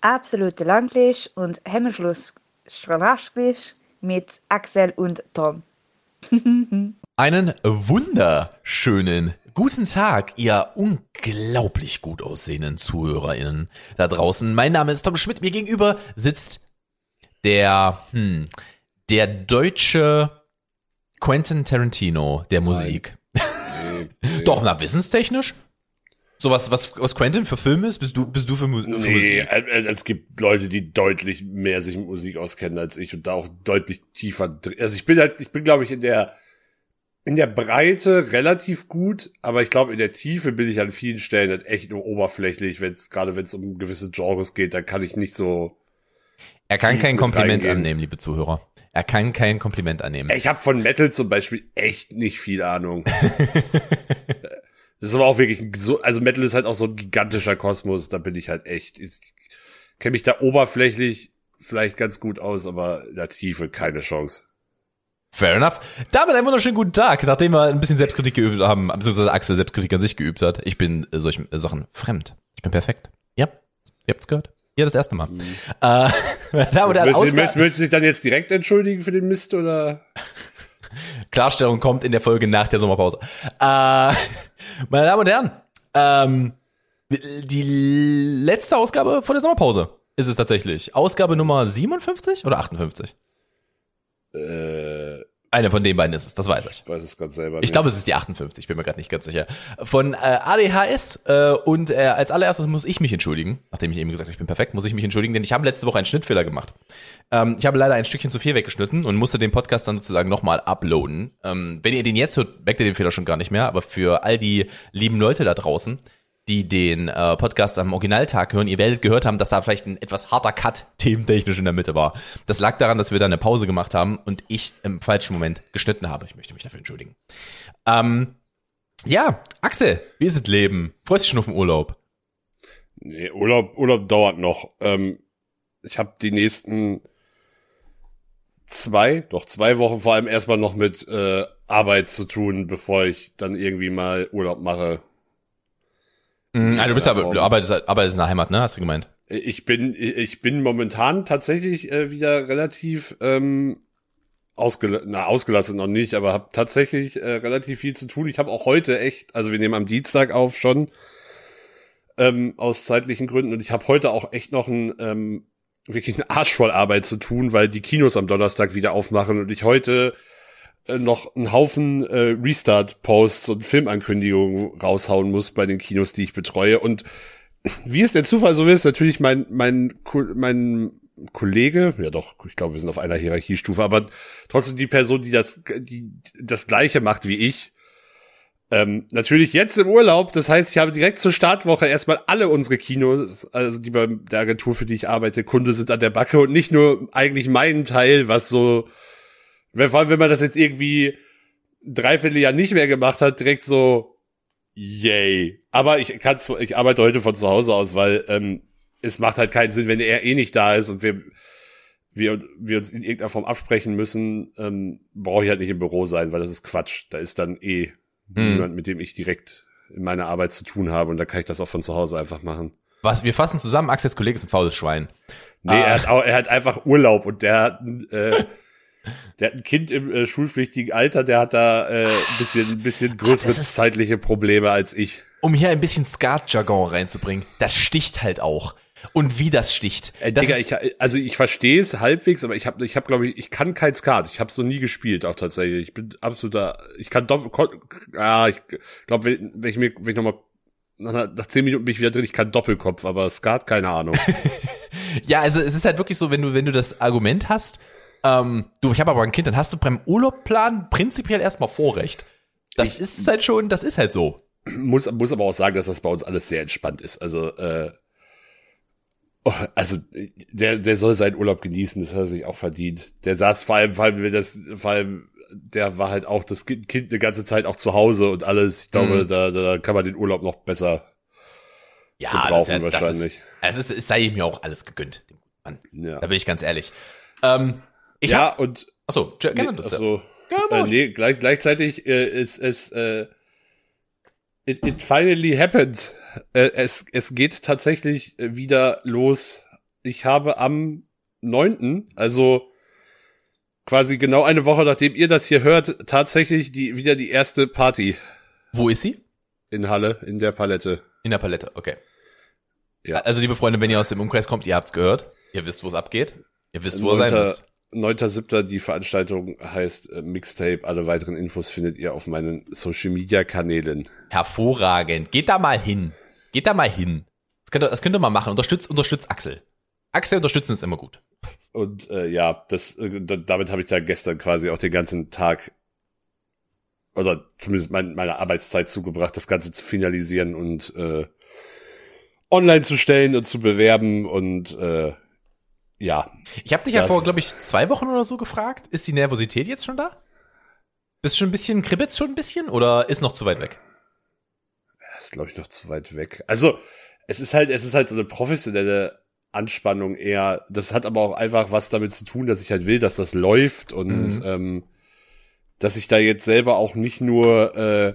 absolute Langlisch und Hemmschluss Strahlaschglisch mit Axel und Tom. Einen wunderschönen guten Tag, ihr unglaublich gut aussehenden ZuhörerInnen da draußen. Mein Name ist Tom Schmidt. Mir gegenüber sitzt der, hm, der deutsche Quentin Tarantino der Musik. Nee, nee. Doch, na, wissenstechnisch? So was, was, was Quentin für Film ist, bist du, bist du für, Mu für nee, Musik? Äh, es gibt Leute, die deutlich mehr sich mit Musik auskennen als ich und da auch deutlich tiefer Also ich bin halt, ich bin glaube ich in der, in der Breite relativ gut, aber ich glaube in der Tiefe bin ich an vielen Stellen halt echt nur oberflächlich, wenn es, gerade wenn es um gewisse Genres geht, dann kann ich nicht so. Er kann kein Kompliment reingehen. annehmen, liebe Zuhörer. Er kann kein Kompliment annehmen. Ich habe von Metal zum Beispiel echt nicht viel Ahnung. Das ist aber auch wirklich so, also Metal ist halt auch so ein gigantischer Kosmos, da bin ich halt echt, ich kenne mich da oberflächlich vielleicht ganz gut aus, aber in der Tiefe keine Chance. Fair enough. Damit einen wunderschönen guten Tag, nachdem wir ein bisschen Selbstkritik geübt haben, beziehungsweise Axel Selbstkritik an sich geübt hat. Ich bin solchen äh, Sachen fremd. Ich bin perfekt. Ja, ihr habt's gehört. Ja, das erste Mal. Mhm. Äh, da, möchtest, möchtest, möchtest du dich dann jetzt direkt entschuldigen für den Mist oder? Klarstellung kommt in der Folge nach der Sommerpause. Äh, meine Damen und Herren, ähm, die letzte Ausgabe vor der Sommerpause ist es tatsächlich. Ausgabe Nummer 57 oder 58? Äh, eine von den beiden ist es, das weiß ich. Ich weiß es ganz selber. Nicht. Ich glaube, es ist die 58, bin mir gerade nicht ganz sicher. Von äh, ADHS äh, und äh, als allererstes muss ich mich entschuldigen, nachdem ich eben gesagt habe, ich bin perfekt, muss ich mich entschuldigen, denn ich habe letzte Woche einen Schnittfehler gemacht. Ähm, ich habe leider ein Stückchen zu viel weggeschnitten und musste den Podcast dann sozusagen nochmal uploaden. Ähm, wenn ihr den jetzt hört, merkt ihr den Fehler schon gar nicht mehr, aber für all die lieben Leute da draußen, die den äh, Podcast am Originaltag hören, ihr werdet gehört haben, dass da vielleicht ein etwas harter Cut thementechnisch in der Mitte war. Das lag daran, dass wir da eine Pause gemacht haben und ich im falschen Moment geschnitten habe. Ich möchte mich dafür entschuldigen. Ähm, ja, Axel, wie ist das Leben? Freust du schon auf den Urlaub? Nee, Urlaub, Urlaub dauert noch. Ähm, ich habe die nächsten zwei, doch zwei Wochen vor allem erstmal noch mit äh, Arbeit zu tun, bevor ich dann irgendwie mal Urlaub mache. Mhm, also du bist aber, du arbeitest, arbeitest in der Heimat, ne? Hast du gemeint? Ich bin, ich bin momentan tatsächlich äh, wieder relativ ähm, ausgel na, ausgelassen noch nicht, aber habe tatsächlich äh, relativ viel zu tun. Ich habe auch heute echt, also wir nehmen am Dienstag auf schon ähm, aus zeitlichen Gründen und ich habe heute auch echt noch ein ähm, wirklich einen Arsch voll Arbeit zu tun, weil die Kinos am Donnerstag wieder aufmachen und ich heute noch einen Haufen äh, Restart-Posts und Filmankündigungen raushauen muss bei den Kinos, die ich betreue. Und wie es der Zufall so ist, natürlich mein, mein, mein Kollege, ja doch, ich glaube, wir sind auf einer Hierarchiestufe, aber trotzdem die Person, die das, die das Gleiche macht wie ich, ähm, natürlich jetzt im Urlaub, das heißt, ich habe direkt zur Startwoche erstmal alle unsere Kinos, also die bei der Agentur, für die ich arbeite, Kunde sind an der Backe und nicht nur eigentlich meinen Teil, was so vor allem, wenn man das jetzt irgendwie dreiviertel Jahr nicht mehr gemacht hat, direkt so, yay. Aber ich kann ich arbeite heute von zu Hause aus, weil ähm, es macht halt keinen Sinn, wenn er eh nicht da ist und wir wir, wir uns in irgendeiner Form absprechen müssen, ähm, brauche ich halt nicht im Büro sein, weil das ist Quatsch. Da ist dann eh hm. niemand, mit dem ich direkt in meiner Arbeit zu tun habe und da kann ich das auch von zu Hause einfach machen. Was, wir fassen zusammen, Axels Kollege ist ein faules Schwein. Nee, ah. er hat auch, er hat einfach Urlaub und der hat äh, Der hat ein Kind im äh, schulpflichtigen Alter, der hat da äh, ein bisschen, ein bisschen größere zeitliche Probleme als ich. Um hier ein bisschen Skat-Jargon reinzubringen, das sticht halt auch. Und wie das sticht. Äh, das Digga, ich, also ich verstehe es halbwegs, aber ich habe, ich hab, glaube ich, ich kann kein Skat. Ich habe es noch nie gespielt, auch tatsächlich. Ich bin absoluter, ich kann doch, ja, ich glaube, wenn, wenn ich mir, wenn ich noch mal nach, nach zehn Minuten bin ich wieder drin, ich kann Doppelkopf, aber Skat, keine Ahnung. ja, also es ist halt wirklich so, wenn du, wenn du das Argument hast, ähm, du, ich habe aber ein Kind, dann hast du beim Urlaubplan prinzipiell erstmal Vorrecht. Das ich, ist halt schon, das ist halt so. Muss, muss aber auch sagen, dass das bei uns alles sehr entspannt ist. Also, äh, oh, also der, der soll seinen Urlaub genießen, das hat er sich auch verdient. Der saß vor allem, vor allem, wenn das, vor allem, der war halt auch das Kind eine ganze Zeit auch zu Hause und alles. Ich glaube, mhm. da, da kann man den Urlaub noch besser ja, gebrauchen ja, wahrscheinlich. Ist, also es, es sei ihm ja auch alles gegönnt, dem Mann. Ja. Da bin ich ganz ehrlich. Ähm, ich ja, hab, und. Achso, gerne nee, das achso, äh, nee, gleich, gleichzeitig äh, ist es. Äh, it, it finally happens. Äh, es, es geht tatsächlich wieder los ich habe am 9., also quasi genau eine Woche nachdem ihr das hier hört, tatsächlich die, wieder die erste Party Wo ist sie? in Halle, in der Palette. In der Palette, okay. Ja. Also, liebe Freunde, wenn ihr aus dem Umkreis kommt, ihr habt's gehört. Ihr wisst, wo es abgeht. Ihr wisst, wo ihr sein müsst. 9.7. die Veranstaltung heißt äh, Mixtape. Alle weiteren Infos findet ihr auf meinen Social Media Kanälen. Hervorragend. Geht da mal hin. Geht da mal hin. Das könnt ihr, das könnt ihr mal machen. Unterstützt, unterstützt Axel. Axel unterstützen ist immer gut. Und äh, ja, das äh, da- damit habe ich da gestern quasi auch den ganzen Tag oder zumindest mein, meine Arbeitszeit zugebracht, das Ganze zu finalisieren und äh, online zu stellen und zu bewerben und äh, ja, Ich habe dich ja vor, glaube ich, zwei Wochen oder so gefragt. Ist die Nervosität jetzt schon da? Bist schon ein bisschen, kribbelt's schon ein bisschen oder ist noch zu weit weg? ist glaube ich noch zu weit weg. Also es ist halt, es ist halt so eine professionelle Anspannung eher. Das hat aber auch einfach was damit zu tun, dass ich halt will, dass das läuft und Mhm. ähm, dass ich da jetzt selber auch nicht nur, äh,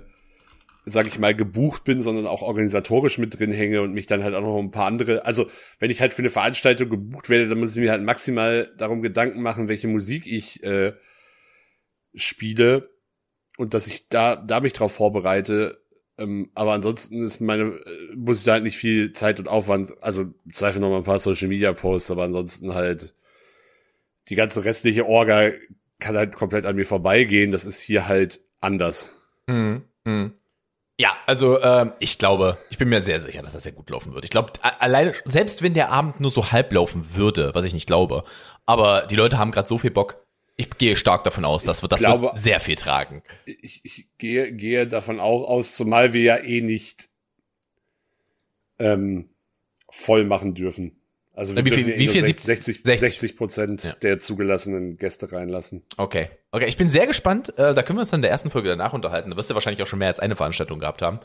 sag ich mal, gebucht bin, sondern auch organisatorisch mit drin hänge und mich dann halt auch noch ein paar andere. Also wenn ich halt für eine Veranstaltung gebucht werde, dann muss ich mir halt maximal darum Gedanken machen, welche Musik ich äh, spiele und dass ich da da mich drauf vorbereite. Ähm, aber ansonsten ist meine, äh, muss ich da halt nicht viel Zeit und Aufwand, also Zweifel noch mal ein paar Social Media Posts, aber ansonsten halt die ganze restliche Orga kann halt komplett an mir vorbeigehen. Das ist hier halt anders. Mhm. Mhm. Ja, also ähm, ich glaube, ich bin mir sehr sicher, dass das sehr gut laufen wird. Ich glaube, alleine, selbst wenn der Abend nur so halb laufen würde, was ich nicht glaube, aber die Leute haben gerade so viel Bock. Ich gehe stark davon aus, dass wir das glaube- wird sehr viel tragen. Ich, ich gehe, gehe davon auch aus, zumal wir ja eh nicht ähm, voll machen dürfen. Also Wie viel- ja eh wie nur viel? 60, 60, 60? 60 Prozent Ja. der zugelassenen Gäste reinlassen. Okay. Okay, ich bin sehr gespannt. Äh, da können wir uns dann in der ersten Folge danach unterhalten. Da wirst du wahrscheinlich auch schon mehr als eine Veranstaltung gehabt haben.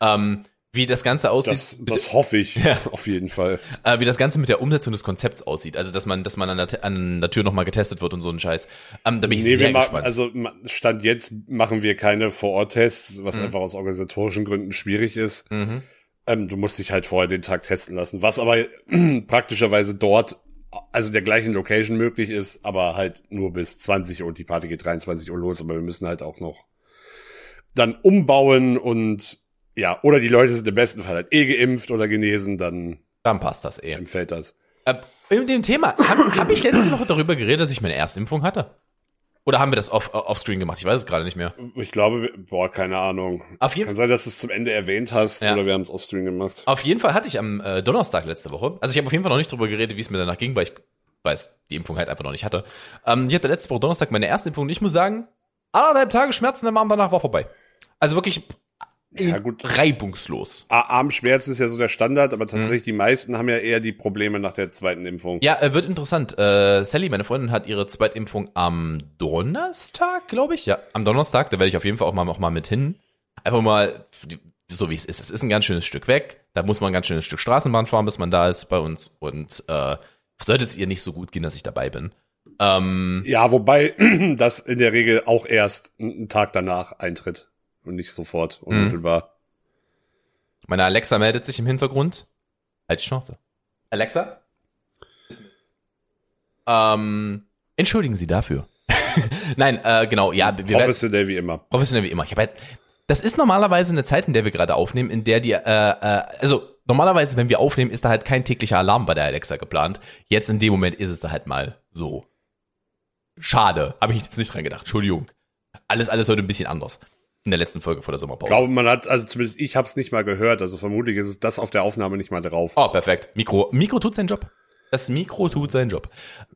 Ähm, wie das Ganze aussieht. Das, das hoffe ich auf jeden Fall. äh, wie das Ganze mit der Umsetzung des Konzepts aussieht. Also, dass man, dass man an der, an der Tür nochmal getestet wird und so ein Scheiß. Ähm, da bin ich Nee, sehr wir machen, gespannt. also Stand jetzt machen wir keine Vor-Ort-Tests, was Mhm. einfach aus organisatorischen Gründen schwierig ist. mhm. Ähm, du musst dich halt vorher den Tag testen lassen, was aber praktischerweise dort, also der gleichen Location möglich ist, aber halt nur bis 20 Uhr und die Party geht 23 Uhr los, aber wir müssen halt auch noch dann umbauen und ja, oder die Leute sind im besten Fall halt eh geimpft oder genesen, dann Dann passt das eh. empfällt das. Äh, in dem Thema, habe hab ich letzte Woche darüber geredet, dass ich meine Erstimpfung hatte? Oder haben wir das off, offscreen gemacht? Ich weiß es gerade nicht mehr. Ich glaube, wir- boah, keine Ahnung. Auf jeden Kann sein, dass du es zum Ende erwähnt hast Ja. oder wir haben es offstream gemacht. Auf jeden Fall hatte ich am äh, Donnerstag letzte Woche, also ich habe auf jeden Fall noch nicht drüber geredet, wie es mir danach ging, weil ich weiß, die Impfung halt einfach noch nicht hatte. Ähm, ich hatte letzte Woche Donnerstag meine erste Impfung und ich muss sagen, anderthalb Tage Schmerzen am Arm danach war vorbei. Also wirklich Ja, gut. reibungslos. Armschmerzen ist ja so der Standard, Mhm. aber tatsächlich die meisten haben ja eher die Probleme nach der zweiten Impfung. Ja, äh, wird interessant. Äh, Sally, meine Freundin, hat ihre Zweitimpfung am Donnerstag, glaube ich. Ja, am Donnerstag. Da werde ich auf jeden Fall auch mal, auch mal mit hin. Einfach mal, so wie es ist. Es ist ein ganz schönes Stück weg. Da muss man ein ganz schönes Stück Straßenbahn fahren, bis man da ist bei uns. Und äh, sollte es ihr nicht so gut gehen, dass ich dabei bin. Ähm, Ja, wobei das in der Regel auch erst einen Tag danach eintritt und nicht sofort Mhm. unmittelbar. meine Alexa meldet sich im Hintergrund. Halt die Schnauze. Alexa? Ähm, entschuldigen Sie dafür. Nein, äh, genau, ja, wir werden, Professionell wie immer. professionell wie immer. Ich hab halt, das ist normalerweise eine Zeit, in der wir gerade aufnehmen, in der die, äh, äh, also normalerweise, wenn wir aufnehmen, ist da halt kein täglicher Alarm bei der Alexa geplant. Jetzt in dem Moment ist es da halt mal so. Schade, habe ich jetzt nicht dran gedacht. Entschuldigung. Alles, alles heute ein bisschen anders. In der letzten Folge vor der Ich Sommerpause. glaube, man hat, also zumindest ich habe es nicht mal gehört, also vermutlich ist es das auf der Aufnahme nicht mal drauf. Oh, perfekt. Mikro, Mikro tut seinen Job. Das Mikro tut seinen Job.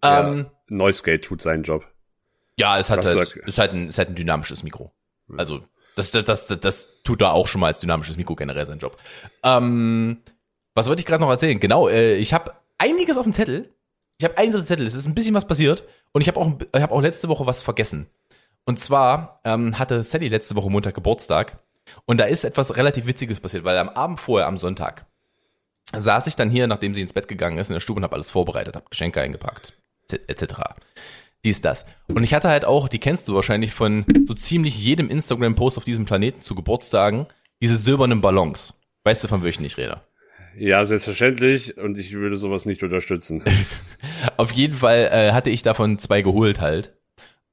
Ja, Ähm, Noise Gate tut seinen Job. ja, es hat Was halt, ist halt ein, ist halt ein dynamisches Mikro. Also, das, das, das, das, tut da auch schon mal als dynamisches Mikro generell seinen Job. Ähm, was wollte ich gerade noch erzählen? Genau, äh, ich habe einiges auf dem Zettel. Ich habe einiges auf dem Zettel. Es ist ein bisschen was passiert. Und ich habe auch, ich habe auch letzte Woche was vergessen. Und zwar ähm, hatte Sally letzte Woche Montag Geburtstag. Und da ist etwas relativ Witziges passiert, weil am Abend vorher, am Sonntag, saß ich dann hier, nachdem sie ins Bett gegangen ist, in der Stube und habe alles vorbereitet, habe Geschenke eingepackt, etc. Dies, das. Und ich hatte halt auch, die kennst du wahrscheinlich von so ziemlich jedem Instagram-Post auf diesem Planeten zu Geburtstagen, diese silbernen Ballons. Weißt du, von welchen ich rede? Ja, selbstverständlich. Und ich würde sowas nicht unterstützen. Auf jeden Fall äh, hatte ich davon zwei geholt halt.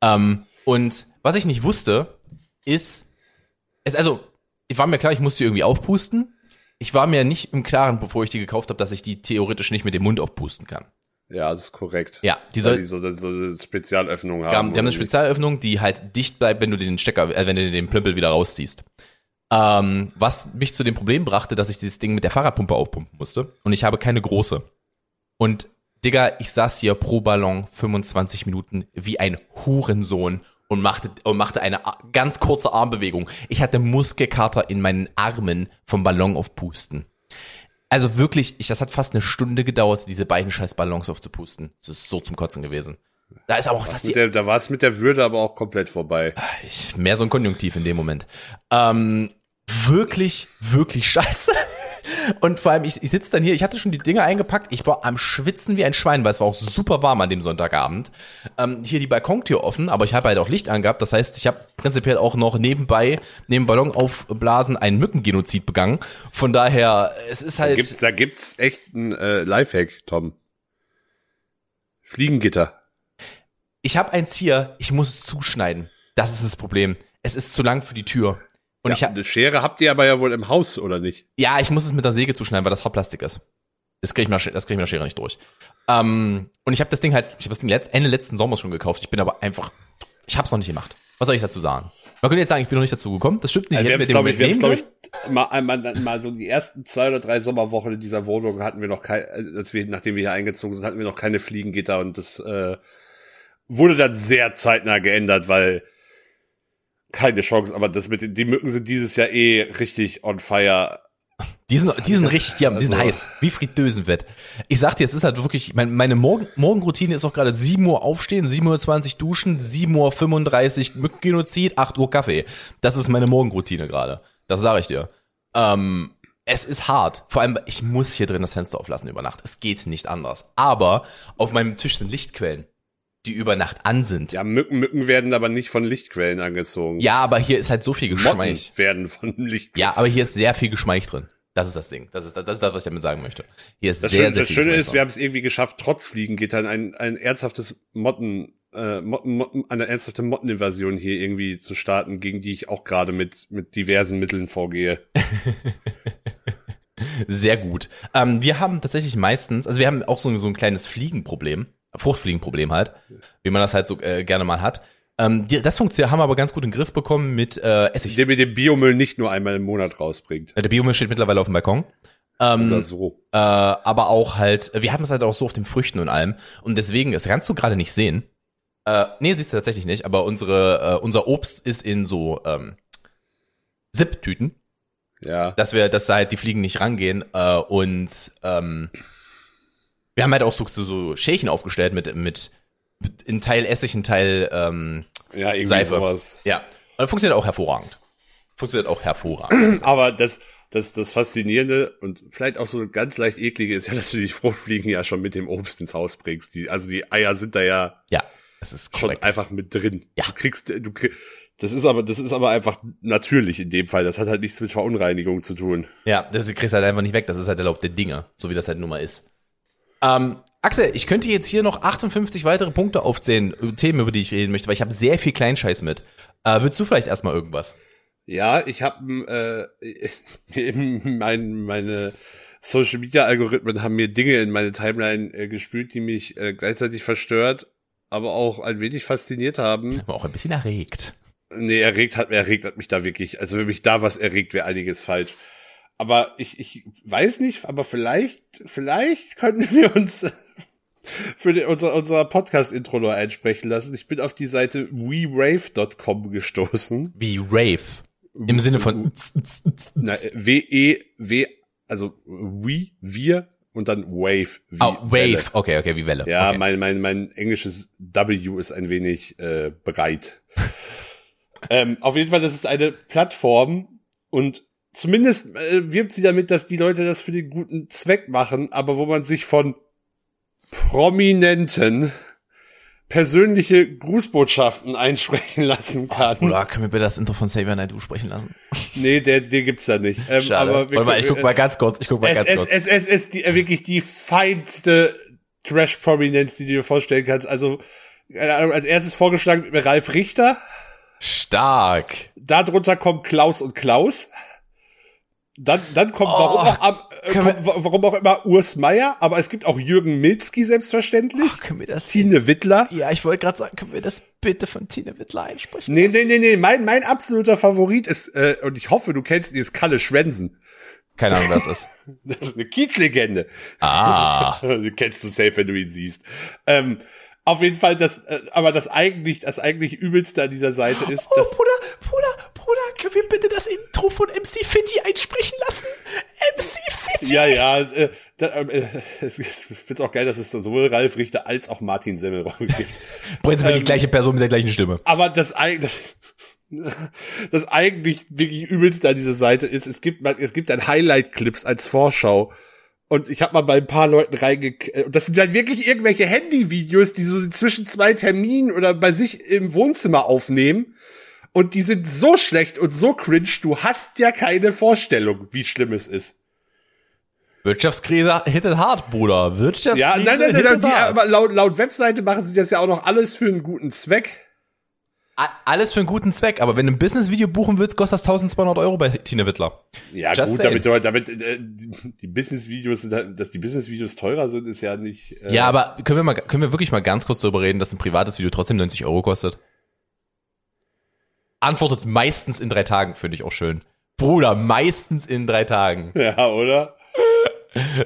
Ähm, und was ich nicht wusste, ist, es also, ich war mir klar, ich musste die irgendwie aufpusten. Ich war mir nicht im Klaren, bevor ich die gekauft habe, dass ich die theoretisch nicht mit dem Mund aufpusten kann. Ja, das ist korrekt. Ja, die Weil soll, die so, so eine Spezialöffnung haben. die haben, die haben eine? Spezialöffnung, die halt dicht bleibt, wenn du den Stecker, äh, wenn du den Plümpel wieder rausziehst. Ähm, was mich zu dem Problem brachte, dass ich dieses Ding mit der Fahrradpumpe aufpumpen musste. Und ich habe keine große. Und Digga, ich saß hier pro Ballon 25 Minuten wie ein Hurensohn und machte, und machte eine ganz kurze Armbewegung. Ich hatte Muskelkater in meinen Armen vom Ballon aufpusten. Also wirklich, ich, das hat fast eine Stunde gedauert, diese beiden scheiß Ballons aufzupusten. Das ist so zum Kotzen gewesen. Da ist aber auch Mit der, da war es mit der Würde aber auch komplett vorbei. ich, mehr so ein Konjunktiv in dem Moment. Ähm, wirklich, wirklich scheiße. Und vor allem, ich, ich sitze dann hier, ich hatte schon die Dinge eingepackt, ich war am Schwitzen wie ein Schwein, weil es war auch super warm an dem Sonntagabend. Ähm, hier die Balkontür offen, aber ich habe halt auch Licht angehabt. Das heißt, ich habe prinzipiell auch noch nebenbei, neben Ballon aufblasen, einen Mückengenozid begangen. Von daher, es ist Da halt. gibt's, da gibt's echt ein äh, Lifehack, Tom. Fliegengitter. Ich habe ein Zier, ich muss es zuschneiden. Das ist das Problem. Es ist zu lang für die Tür. Und ich ja, hab, eine Schere habt ihr aber ja wohl im Haus, oder nicht? Ja, ich muss es mit der Säge zuschneiden, weil das Hartplastik ist. Das kriege ich, mit der das krieg ich mit der Schere nicht durch. Ähm, und ich habe das Ding halt, ich habe das Ding Ende letzten Sommers schon gekauft. Ich bin aber einfach, ich habe es noch nicht gemacht. Was soll ich dazu sagen? Man könnte jetzt sagen, ich bin noch nicht dazu gekommen. Das stimmt nicht. Also wir haben mir glaube ich, wir glaub ich, mal, einmal, mal so die ersten zwei oder drei Sommerwochen in dieser Wohnung hatten wir noch kein, äh, als wir, nachdem wir hier eingezogen sind, hatten wir noch keine Fliegengitter und das äh, wurde dann sehr zeitnah geändert, weil keine Chance, aber das mit den, die Mücken sind dieses Jahr eh richtig on fire. Die sind, die sind richtig, die, haben, die sind Also- heiß. Wie Fritteusenfett. Ich sag dir, es ist halt wirklich, mein, meine Morgen, Morgenroutine ist auch gerade 7 Uhr aufstehen, 7.20 Uhr duschen, 7.35 Uhr Mückengenozid, 8 Uhr Kaffee. Das ist meine Morgenroutine gerade. Das sage ich dir. Ähm, es ist hart. Vor allem, ich muss hier drin das Fenster auflassen über Nacht. Es geht nicht anders. Aber auf meinem Tisch sind Lichtquellen, die über Nacht an sind. Ja, Ja, Mücken, Mücken werden aber nicht von Lichtquellen angezogen. aber hier ist halt so viel Motten Geschmeich. werden von Lichtquellen. Ja, aber hier ist sehr viel Geschmeich drin. Das ist das Ding. Das ist das, ist das was ich damit sagen möchte. Hier ist Das, sehr, Schöne, sehr das Schöne ist, wir haben es irgendwie geschafft, trotz Fliegengittern ein, ein ernsthaftes Motten, äh, Motten, Motten, eine ernsthafte Motteninvasion hier irgendwie zu starten, gegen die ich auch gerade mit, mit diversen Mitteln vorgehe. Sehr gut. Ähm, wir haben tatsächlich meistens, also wir haben auch so, so ein kleines Fliegenproblem, Fruchtfliegenproblem halt, wie man das halt so äh, gerne mal hat. Ähm, die, das funktioniert, haben wir aber ganz gut in den Griff bekommen mit äh, Essig. Der mir den Biomüll nicht nur einmal im Monat rausbringt. Äh, Der Biomüll steht mittlerweile auf dem Balkon. Ähm, Oder so. äh, aber auch halt, wir hatten es halt auch so auf den Früchten und allem. Und deswegen, das kannst du gerade nicht sehen. Äh, nee, siehst du tatsächlich nicht, aber unsere, äh, unser Obst ist in so ähm, Zip-Tüten. Ja. dass wir, dass da halt die Fliegen nicht rangehen äh, und ähm, wir haben halt auch so, so, Schälchen aufgestellt mit, mit, mit in Teil Essig, in Teil ähm, Ja, irgendwie Seife. sowas. ja. Und das funktioniert auch hervorragend. Funktioniert auch hervorragend. Aber das, das, das Faszinierende und vielleicht auch so ganz leicht eklige ist ja, dass du die Fruchtfliegen ja schon mit dem Obst ins Haus bringst. Die, also die Eier sind da ja ja, es ist schon einfach mit drin. Ja. Du kriegst, du krieg, das ist aber, das ist aber einfach natürlich in dem Fall. Das hat halt nichts mit Verunreinigung zu tun. Ja, das kriegst du halt einfach nicht weg. Das ist halt der Dinge, so wie das halt nun mal ist. Ähm, Axel, ich könnte jetzt hier noch 58 weitere Punkte aufzählen, äh, Themen, über die ich reden möchte, weil ich habe sehr viel Kleinscheiß mit. Äh, willst du vielleicht erstmal irgendwas? Ja, ich habe äh, mein, meine Social Media Algorithmen haben mir Dinge in meine Timeline äh, gespült, die mich äh, gleichzeitig verstört, aber auch ein wenig fasziniert haben. Aber auch ein bisschen erregt. Nee, erregt hat, erregt hat mich da wirklich. Also wenn mich da was erregt, wäre einiges falsch. Aber ich, ich weiß nicht, aber vielleicht, vielleicht könnten wir uns für die, unser, unser Podcast-Intro nur einsprechen lassen. Ich bin auf die Seite werave.com gestoßen. Wie Rave. Im Sinne von Na, äh, W-E, W, also we, wir und dann Wave. Wie Oh, Welle. Wave. Okay, okay, wie Welle. Ja, okay. mein, mein, mein englisches W ist ein wenig äh, breit. ähm, auf jeden Fall, das ist eine Plattform und zumindest äh, wirbt sie damit, dass die Leute das für den guten Zweck machen, aber wo man sich von Prominenten persönliche Grußbotschaften einsprechen lassen kann. Oder können wir bitte das Intro von Xavier Naidoo sprechen lassen? Nee, der, der gibt's da nicht. Ähm, Schade. aber wir Warte mal, ich guck mal ganz kurz, ich guck mal es, ganz es, kurz. es, es ist die, äh, wirklich die feinste Trash-Prominenz, die du dir vorstellen kannst. Also, als erstes vorgeschlagen Ralf Richter. Stark. Darunter kommt Klaus und Klaus. Dann, dann kommt, warum, auch, am, äh, Oh, kommt, wa- warum auch immer Urs Meier, aber es gibt auch Jürgen Milzki selbstverständlich. Ach, können wir das? Tine Wittler. Ja, ich wollte gerade sagen, können wir das bitte von Tine Wittler einsprechen? Nee, nee, nee, nee, mein, mein absoluter Favorit ist, äh, und ich hoffe, du kennst ihn, ist Kalle Schwensen. Keine Ahnung, wer das ist. Das ist eine Kiezlegende. Ah. Kennst du safe, wenn du ihn siehst. Ähm, auf jeden Fall, das, äh, aber das eigentlich, das eigentlich übelste an dieser Seite ist, Oh, dass, Bruder, Bruder, Bruder, können wir bitte das Intro von MC Fitti einsprechen lassen? MC Fitti! ja, ja, äh, da, ähm, äh, ich find's auch geil, dass es da sowohl Ralf Richter als auch Martin Semmelrogge gibt. Prinzipiell Ähm, die gleiche Person mit der gleichen Stimme. Aber das eigentlich, das eigentlich wirklich übelste an dieser Seite ist, es gibt, es gibt dann Highlight-Clips als Vorschau. Und ich habe mal bei ein paar Leuten reinge... Und das sind dann wirklich irgendwelche Handyvideos, die so zwischen zwei Terminen oder bei sich im Wohnzimmer aufnehmen. Und die sind so schlecht und so cringe, du hast ja keine Vorstellung, wie schlimm es ist. Wirtschaftskrise hittet hart, Bruder. Wirtschaftskrise Ja, nein, nein, nein, nein aber laut, laut Webseite machen sie das ja auch noch alles für einen guten Zweck. A- Alles für einen guten Zweck, aber wenn du ein Business-Video buchen willst, kostet das 1200 Euro bei Tine Wittler. Ja, Just gut, damit, damit äh, die Business-Videos, sind halt- dass die Business-Videos teurer sind, ist ja nicht. Äh, Ja, aber können wir mal, können wir wirklich mal ganz kurz darüber reden, dass ein privates Video trotzdem 90 Euro kostet? Antwortet meistens in drei Tagen, finde ich auch schön. Bruder, meistens in drei Tagen. Ja, oder?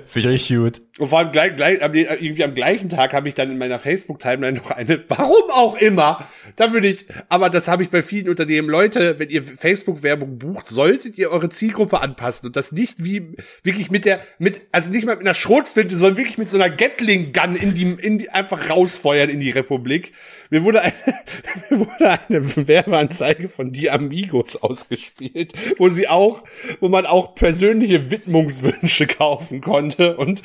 Finde ich richtig gut. Und vor allem gleich, gleich, irgendwie am gleichen Tag habe ich dann in meiner Facebook-Timeline noch eine, warum auch immer, da würde ich, aber das habe ich bei vielen Unternehmen, Leute, wenn ihr Facebook-Werbung bucht, solltet ihr eure Zielgruppe anpassen und das nicht wie, wirklich mit der, mit, also nicht mal mit einer Schrotflinte, sondern wirklich mit so einer Gatling-Gun in die, in die, einfach rausfeuern in die Republik. Mir wurde eine, mir wurde eine Werbeanzeige von Die Amigos ausgespielt, wo sie auch, wo man auch persönliche Widmungswünsche kaufen konnte und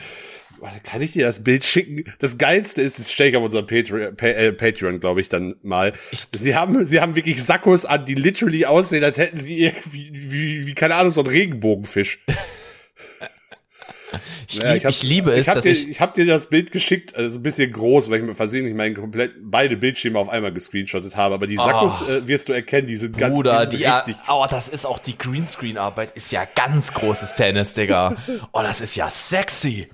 kann ich dir das Bild schicken? Das geilste ist, das stelle ich auf unserem Patreon, Pa- äh, Patreon glaube ich, dann mal. sie haben, sie haben wirklich Sakkos an, die literally aussehen, als hätten sie irgendwie, wie, wie, keine Ahnung, so ein Regenbogenfisch. Ich, Ja, lieb, hab- ich liebe es, ich hab dass dir, ich, ich habe dir das Bild geschickt, also ein bisschen groß, weil ich mir versehentlich meinen komplett beide Bildschirme auf einmal gescreenshottet habe. Aber die Sakkos äh, wirst du erkennen, die sind ganz Bruder, die die, sind ja, richtig. oh, das ist auch die Greenscreen-Arbeit, ist ja ganz großes Tennis, Digga. Oh, das ist ja sexy.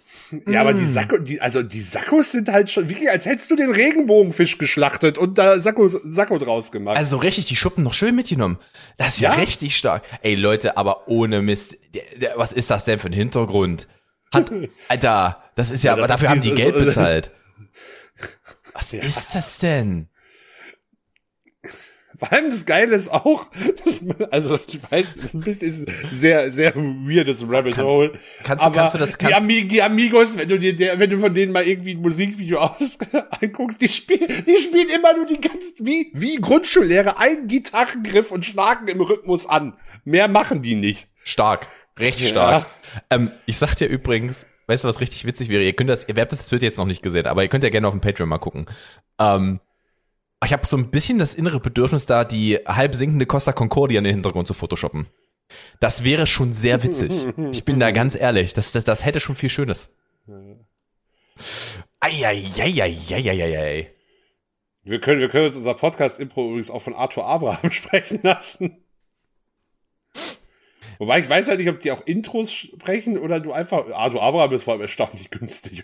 Ja, aber Mm. die Sakko, die, also die Sakkos sind halt schon wirklich, als hättest du den Regenbogenfisch geschlachtet und da Sakko, Sakko draus gemacht. Also richtig, die Schuppen noch schön mitgenommen. Das ist ja, Ja? richtig stark. Ey, Leute, aber ohne Mist, was ist das denn für ein Hintergrund? Hat, Alter, das ist ja, Ja, das dafür haben die Geld bezahlt. Was ist das denn? Vor allem das Geile ist auch, dass man, also ich weiß, das ist ein bisschen sehr, sehr weirdes Rabbit Kannst- Hole. kannst du- aber kannst du das- die, kannst- Ami die Amigos, wenn du dir, der, wenn du von denen mal irgendwie ein Musikvideo aus, anguckst, die spielen, die spielen immer nur die ganzen, wie, wie Grundschullehrer, einen Gitarrengriff und schlagen im Rhythmus an. Mehr machen die nicht. Stark, richtig stark. Ähm, ich sag dir übrigens, weißt du, was richtig witzig wäre? Ihr könnt das, ihr habt das Bild jetzt noch nicht gesehen, aber ihr könnt ja gerne auf dem Patreon mal gucken. Ähm, ich habe so ein bisschen das innere Bedürfnis da, die halb sinkende Costa Concordia in den Hintergrund zu photoshoppen. Das wäre schon sehr witzig. Ich bin da ganz ehrlich. Das, das, das hätte schon viel Schönes. Eieieiei. Wir können, wir können uns unser Podcast-Impro übrigens auch von Arthur Abraham sprechen lassen. Wobei ich weiß ja nicht, ob die auch Intros sprechen oder du einfach, Arthur Abraham ist vor allem erstaunlich günstig.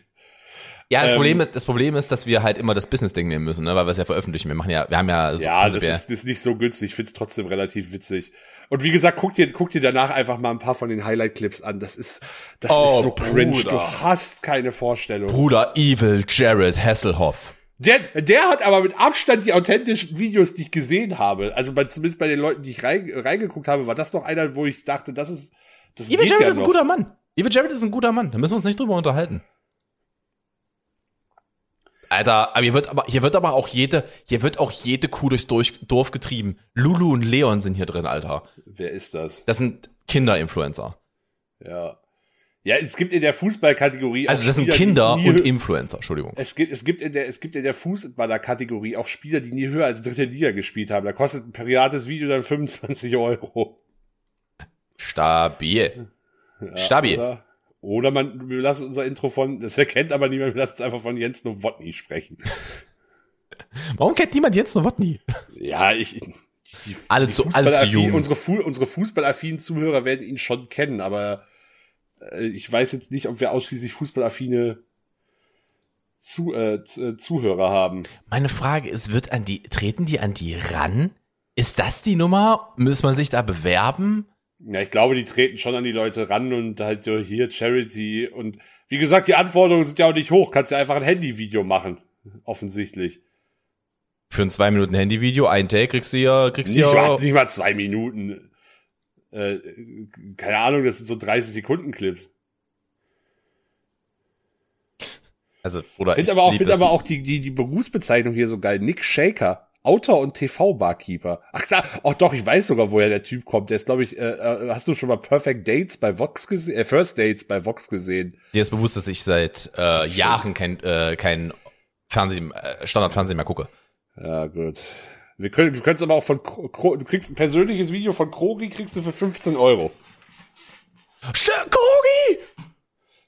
Ja, das Ähm, Problem ist, das Problem ist, dass wir halt immer das Business-Ding nehmen müssen, ne? weil wir es ja veröffentlichen. Wir machen ja, wir haben ja so Ja, das ist, ist nicht so günstig. Ich find's trotzdem relativ witzig. Und wie gesagt, guck dir, guck dir danach einfach mal ein paar von den Highlight-Clips an. Das ist, das Oh, ist so cringe. Bruder. Du hast keine Vorstellung. Bruder Evil Jared Hasselhoff. Der, der hat aber mit Abstand die authentischen Videos, die ich gesehen habe. Also bei, zumindest bei den Leuten, die ich rein, reingeguckt habe, war das noch einer, wo ich dachte, das ist, das Evil Jared ja ist ein guter Mann. Evil Jared ist ein guter Mann. Da müssen wir uns nicht drüber unterhalten. Alter, aber hier wird aber, hier wird aber auch jede, hier wird auch jede Kuh durchs Durch, Dorf getrieben. Lulu und Leon sind hier drin, Alter. Wer ist das? Das sind Kinder-Influencer. Ja. Ja, es gibt in der Fußballkategorie Also das sind Spieler, Kinder nie und Influencer, Entschuldigung. es gibt, es gibt in der, es gibt in der Fußballerkategorie auch Spieler, die nie höher als dritte Liga gespielt haben. Da kostet ein privates Video dann 25 Euro. Stabil. Ja, Stabil. Oder, oder man, wir lassen unser Intro von, das erkennt aber niemand, wir lassen es einfach von Jens Nowotny sprechen. Warum kennt niemand Jens Nowotny? Ja, ich, die, Alle die zu- alle zu jung. Unsere, unsere fußballaffinen Zuhörer werden ihn schon kennen, aber ich weiß jetzt nicht, ob wir ausschließlich fußballaffine zu, äh, äh, Zuhörer haben. Meine Frage ist, wird an die, treten die an die ran? Ist das die Nummer? Muss man sich da bewerben? Ja, ich glaube, die treten schon an die Leute ran und halt so hier Charity und wie gesagt, die Anforderungen sind ja auch nicht hoch. Kannst ja einfach ein Handyvideo machen. Offensichtlich. Für ein zwei Minuten Handyvideo, ein Take kriegst du ja, kriegst du ja. nicht mal zwei Minuten. Äh, keine Ahnung, das sind so 30 Sekunden Clips. Also, oder Finde ich aber auch, lieb find es. aber auch die, die, die Berufsbezeichnung hier so geil. Nick Shaker. Autor und TV-Barkeeper. Ach da, auch doch, ich weiß sogar, woher der Typ kommt. Der ist, glaube ich, äh, äh, hast du schon mal Perfect Dates bei Vox gesehen? Äh, First Dates bei Vox gesehen? Dir ist bewusst, dass ich seit äh, Jahren kein, äh, kein Fernsehen, äh, Standardfernsehen mehr gucke. Ja, gut. Wir können, du könntest aber auch von, Kro du kriegst ein persönliches Video von Krogi, kriegst du für 15 Euro. Stö- Krogi!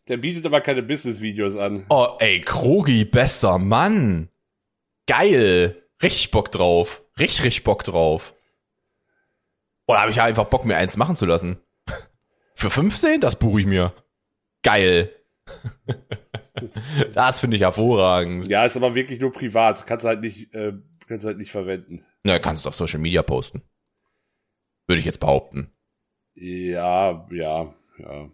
Der bietet aber keine Business-Videos an. Oh, ey, Krogi, bester Mann. Geil. Richtig Bock drauf. Richtig, richtig Bock drauf. Oder habe ich einfach Bock, mir eins machen zu lassen? Für 15? Das buche ich mir. Geil. das finde ich hervorragend. Ja, ist aber wirklich nur privat. Kannst halt nicht, äh, kannst halt nicht verwenden. Na, kannst du auf Social Media posten. Würde ich jetzt behaupten. Ja, ja, ja.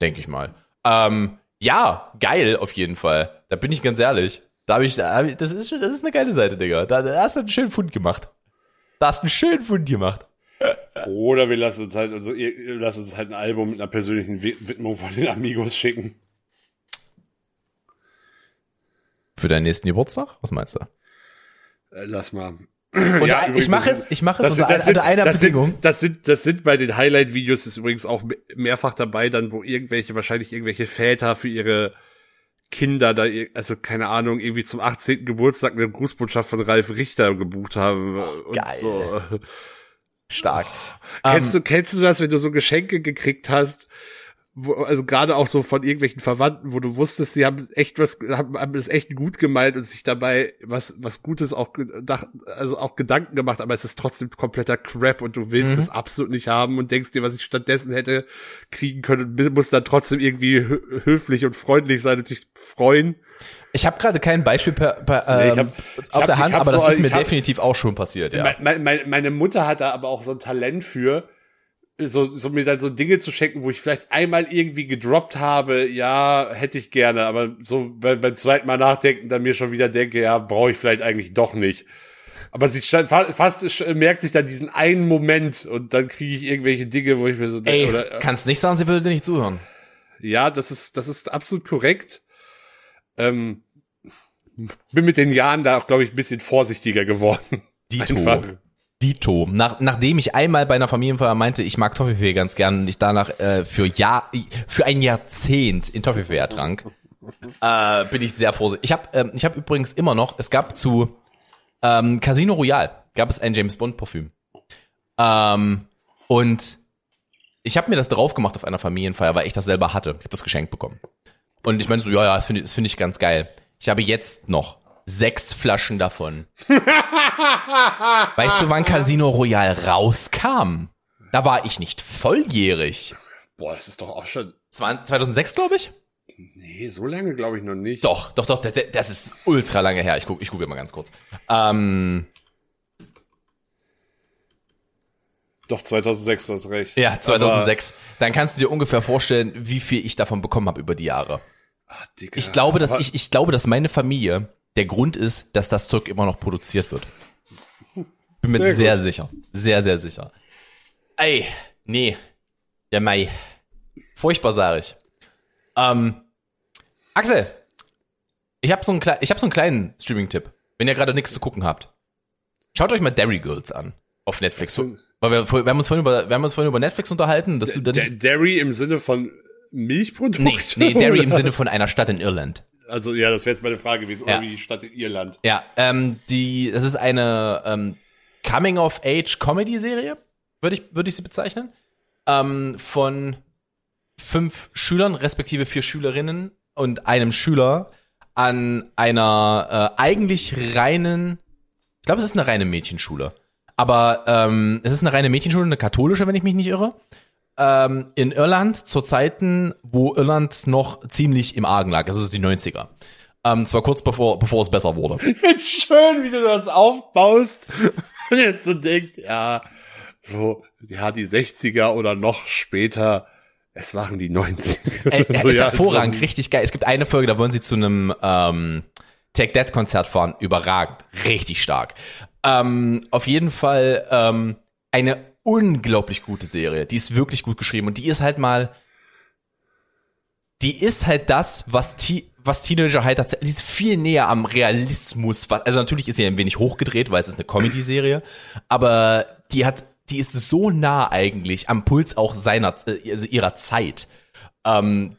Denke ich mal. Ähm, ja, geil auf jeden Fall. Da bin ich ganz ehrlich. Da habe ich, da hab ich das, ist, schon- das ist eine geile Seite, Digga. Da, da hast du einen schönen Fund gemacht. Da hast du einen schönen Fund gemacht. Oder wir lassen uns halt, also, ihr- lassen uns halt ein Album mit einer persönlichen Wi- Widmung von den Amigos schicken. Für deinen nächsten Geburtstag? Was meinst du? Äh, lass mal. Und Ja, ich mache das es, ich mache es unter, sind, unter einer das, Bedingung. sind, das, sind, das sind bei den Highlight-Videos ist übrigens auch me- mehrfach dabei, dann wo irgendwelche, wahrscheinlich irgendwelche Väter für ihre Kinder da, also keine Ahnung, irgendwie zum 18. Geburtstag eine Grußbotschaft von Ralf Richter gebucht haben. Und geil. So. Stark. Kennst Ähm, du, kennst du das, wenn du so Geschenke gekriegt hast? Wo, also gerade auch so von irgendwelchen Verwandten, wo du wusstest, die haben echt was, haben, haben es echt gut gemeint und sich dabei was, was Gutes auch gedacht, also auch Gedanken gemacht, aber es ist trotzdem kompletter Crap und du willst Mhm. es absolut nicht haben und denkst dir, was ich stattdessen hätte kriegen können und musst dann trotzdem irgendwie hö- höflich und freundlich sein und dich freuen. Ich habe gerade kein Beispiel per, per, ähm, Nee, ich hab- ich auf hab- der Hand, aber das so- ist mir definitiv auch schon passiert, ja. Mein, mein, meine Mutter hat da aber auch so ein Talent für, so, so mir dann so Dinge zu schenken, wo ich vielleicht einmal irgendwie gedroppt habe, ja, hätte ich gerne, aber so beim, beim zweiten Mal nachdenken dann mir schon wieder denke, ja, brauche ich vielleicht eigentlich doch nicht. Aber sie stand, fa- fast merkt sich dann diesen einen Moment und dann kriege ich irgendwelche Dinge, wo ich mir so Ey, denke, oder, äh, kannst nicht sagen, sie würde dir nicht zuhören. ja, das ist, das ist absolut korrekt. Ähm, bin mit den Jahren da auch, glaube ich, ein bisschen vorsichtiger geworden. Dito. Einfach. Dito. Nach, nachdem ich einmal bei einer Familienfeier meinte, ich mag Toffifee ganz gern und ich danach äh, für Jahr, für ein Jahrzehnt in Toffifee ertrank, äh, bin ich sehr vorsichtig. Ich habe ähm, ich hab übrigens immer noch, es gab zu ähm, Casino Royale, gab es ein James Bond Parfüm. Ähm, und ich habe mir das drauf gemacht auf einer Familienfeier, weil ich das selber hatte. Ich habe das geschenkt bekommen. Und ich meine so, ja, ja, das finde find ich ganz geil. Ich habe jetzt noch sechs Flaschen davon. weißt du, wann Casino Royale rauskam? Da war ich nicht volljährig. Boah, das ist doch auch schon, 2006, glaube ich? nee, so lange glaube ich noch nicht. Doch, doch, doch, das, ist ultra lange her. Ich gucke ich guck mal ganz kurz. Ähm, Doch, 2006, du hast recht. ja, 2006. Dann kannst du dir ungefähr vorstellen, wie viel ich davon bekommen habe über die Jahre. Aber, ah, Digga, Ich glaube, dass aber- ich, ich glaube, dass meine Familie der Grund ist, dass das Zeug immer noch produziert wird. Bin mir Sehr sehr, sicher. Sehr, sehr sicher. Ey, nee. Der Mai. Furchtbar, sage ich. Ähm, Axel, ich habe so, einen ich hab so einen kleinen Streaming-Tipp, wenn ihr gerade nichts zu gucken habt. Schaut euch mal Derry Girls an auf Netflix. Weil wir, wir, haben uns vorhin über, wir haben uns vorhin über Netflix unterhalten, dass du dann Derry im Sinne von Milchprodukte? Nee, nee, Derry im Sinne von einer Stadt in Irland. Also ja, das wäre jetzt meine Frage gewesen. Ja. Oder wie die Stadt in Irland. Ja, ähm, die, das ist eine ähm, Coming-of-Age-Comedy-Serie, würde ich, würde ich sie bezeichnen. Ähm, von fünf Schülern, respektive vier Schülerinnen und einem Schüler an einer äh, eigentlich reinen, ich glaube, es ist eine reine Mädchenschule. Aber ähm, es ist eine reine Mädchenschule, eine katholische, wenn ich mich nicht irre. Ähm, in Irland zu Zeiten, wo Irland noch ziemlich im Argen lag. Also es ist die 90er. Ähm, zwar kurz bevor, bevor es besser wurde. Ich finde schön, wie du das aufbaust und jetzt so denkt, ja, so, ja, die 60er oder noch später, es waren die 90er. Äh, er so, ist ja, hervorragend, so- richtig geil. Es gibt eine Folge, da wollen sie zu einem ähm, Take That Konzert fahren. Überragend, richtig stark. Ähm, auf jeden Fall ähm, eine unglaublich gute Serie. Die ist wirklich gut geschrieben und die ist halt mal, die ist halt das, was Ti was Teenager halt tatsächlich, die ist viel näher am Realismus. Also natürlich ist sie ein wenig hochgedreht, weil es ist eine Comedy-Serie, aber die hat, die ist so nah eigentlich am Puls auch seiner, äh, also ihrer Zeit. Ähm,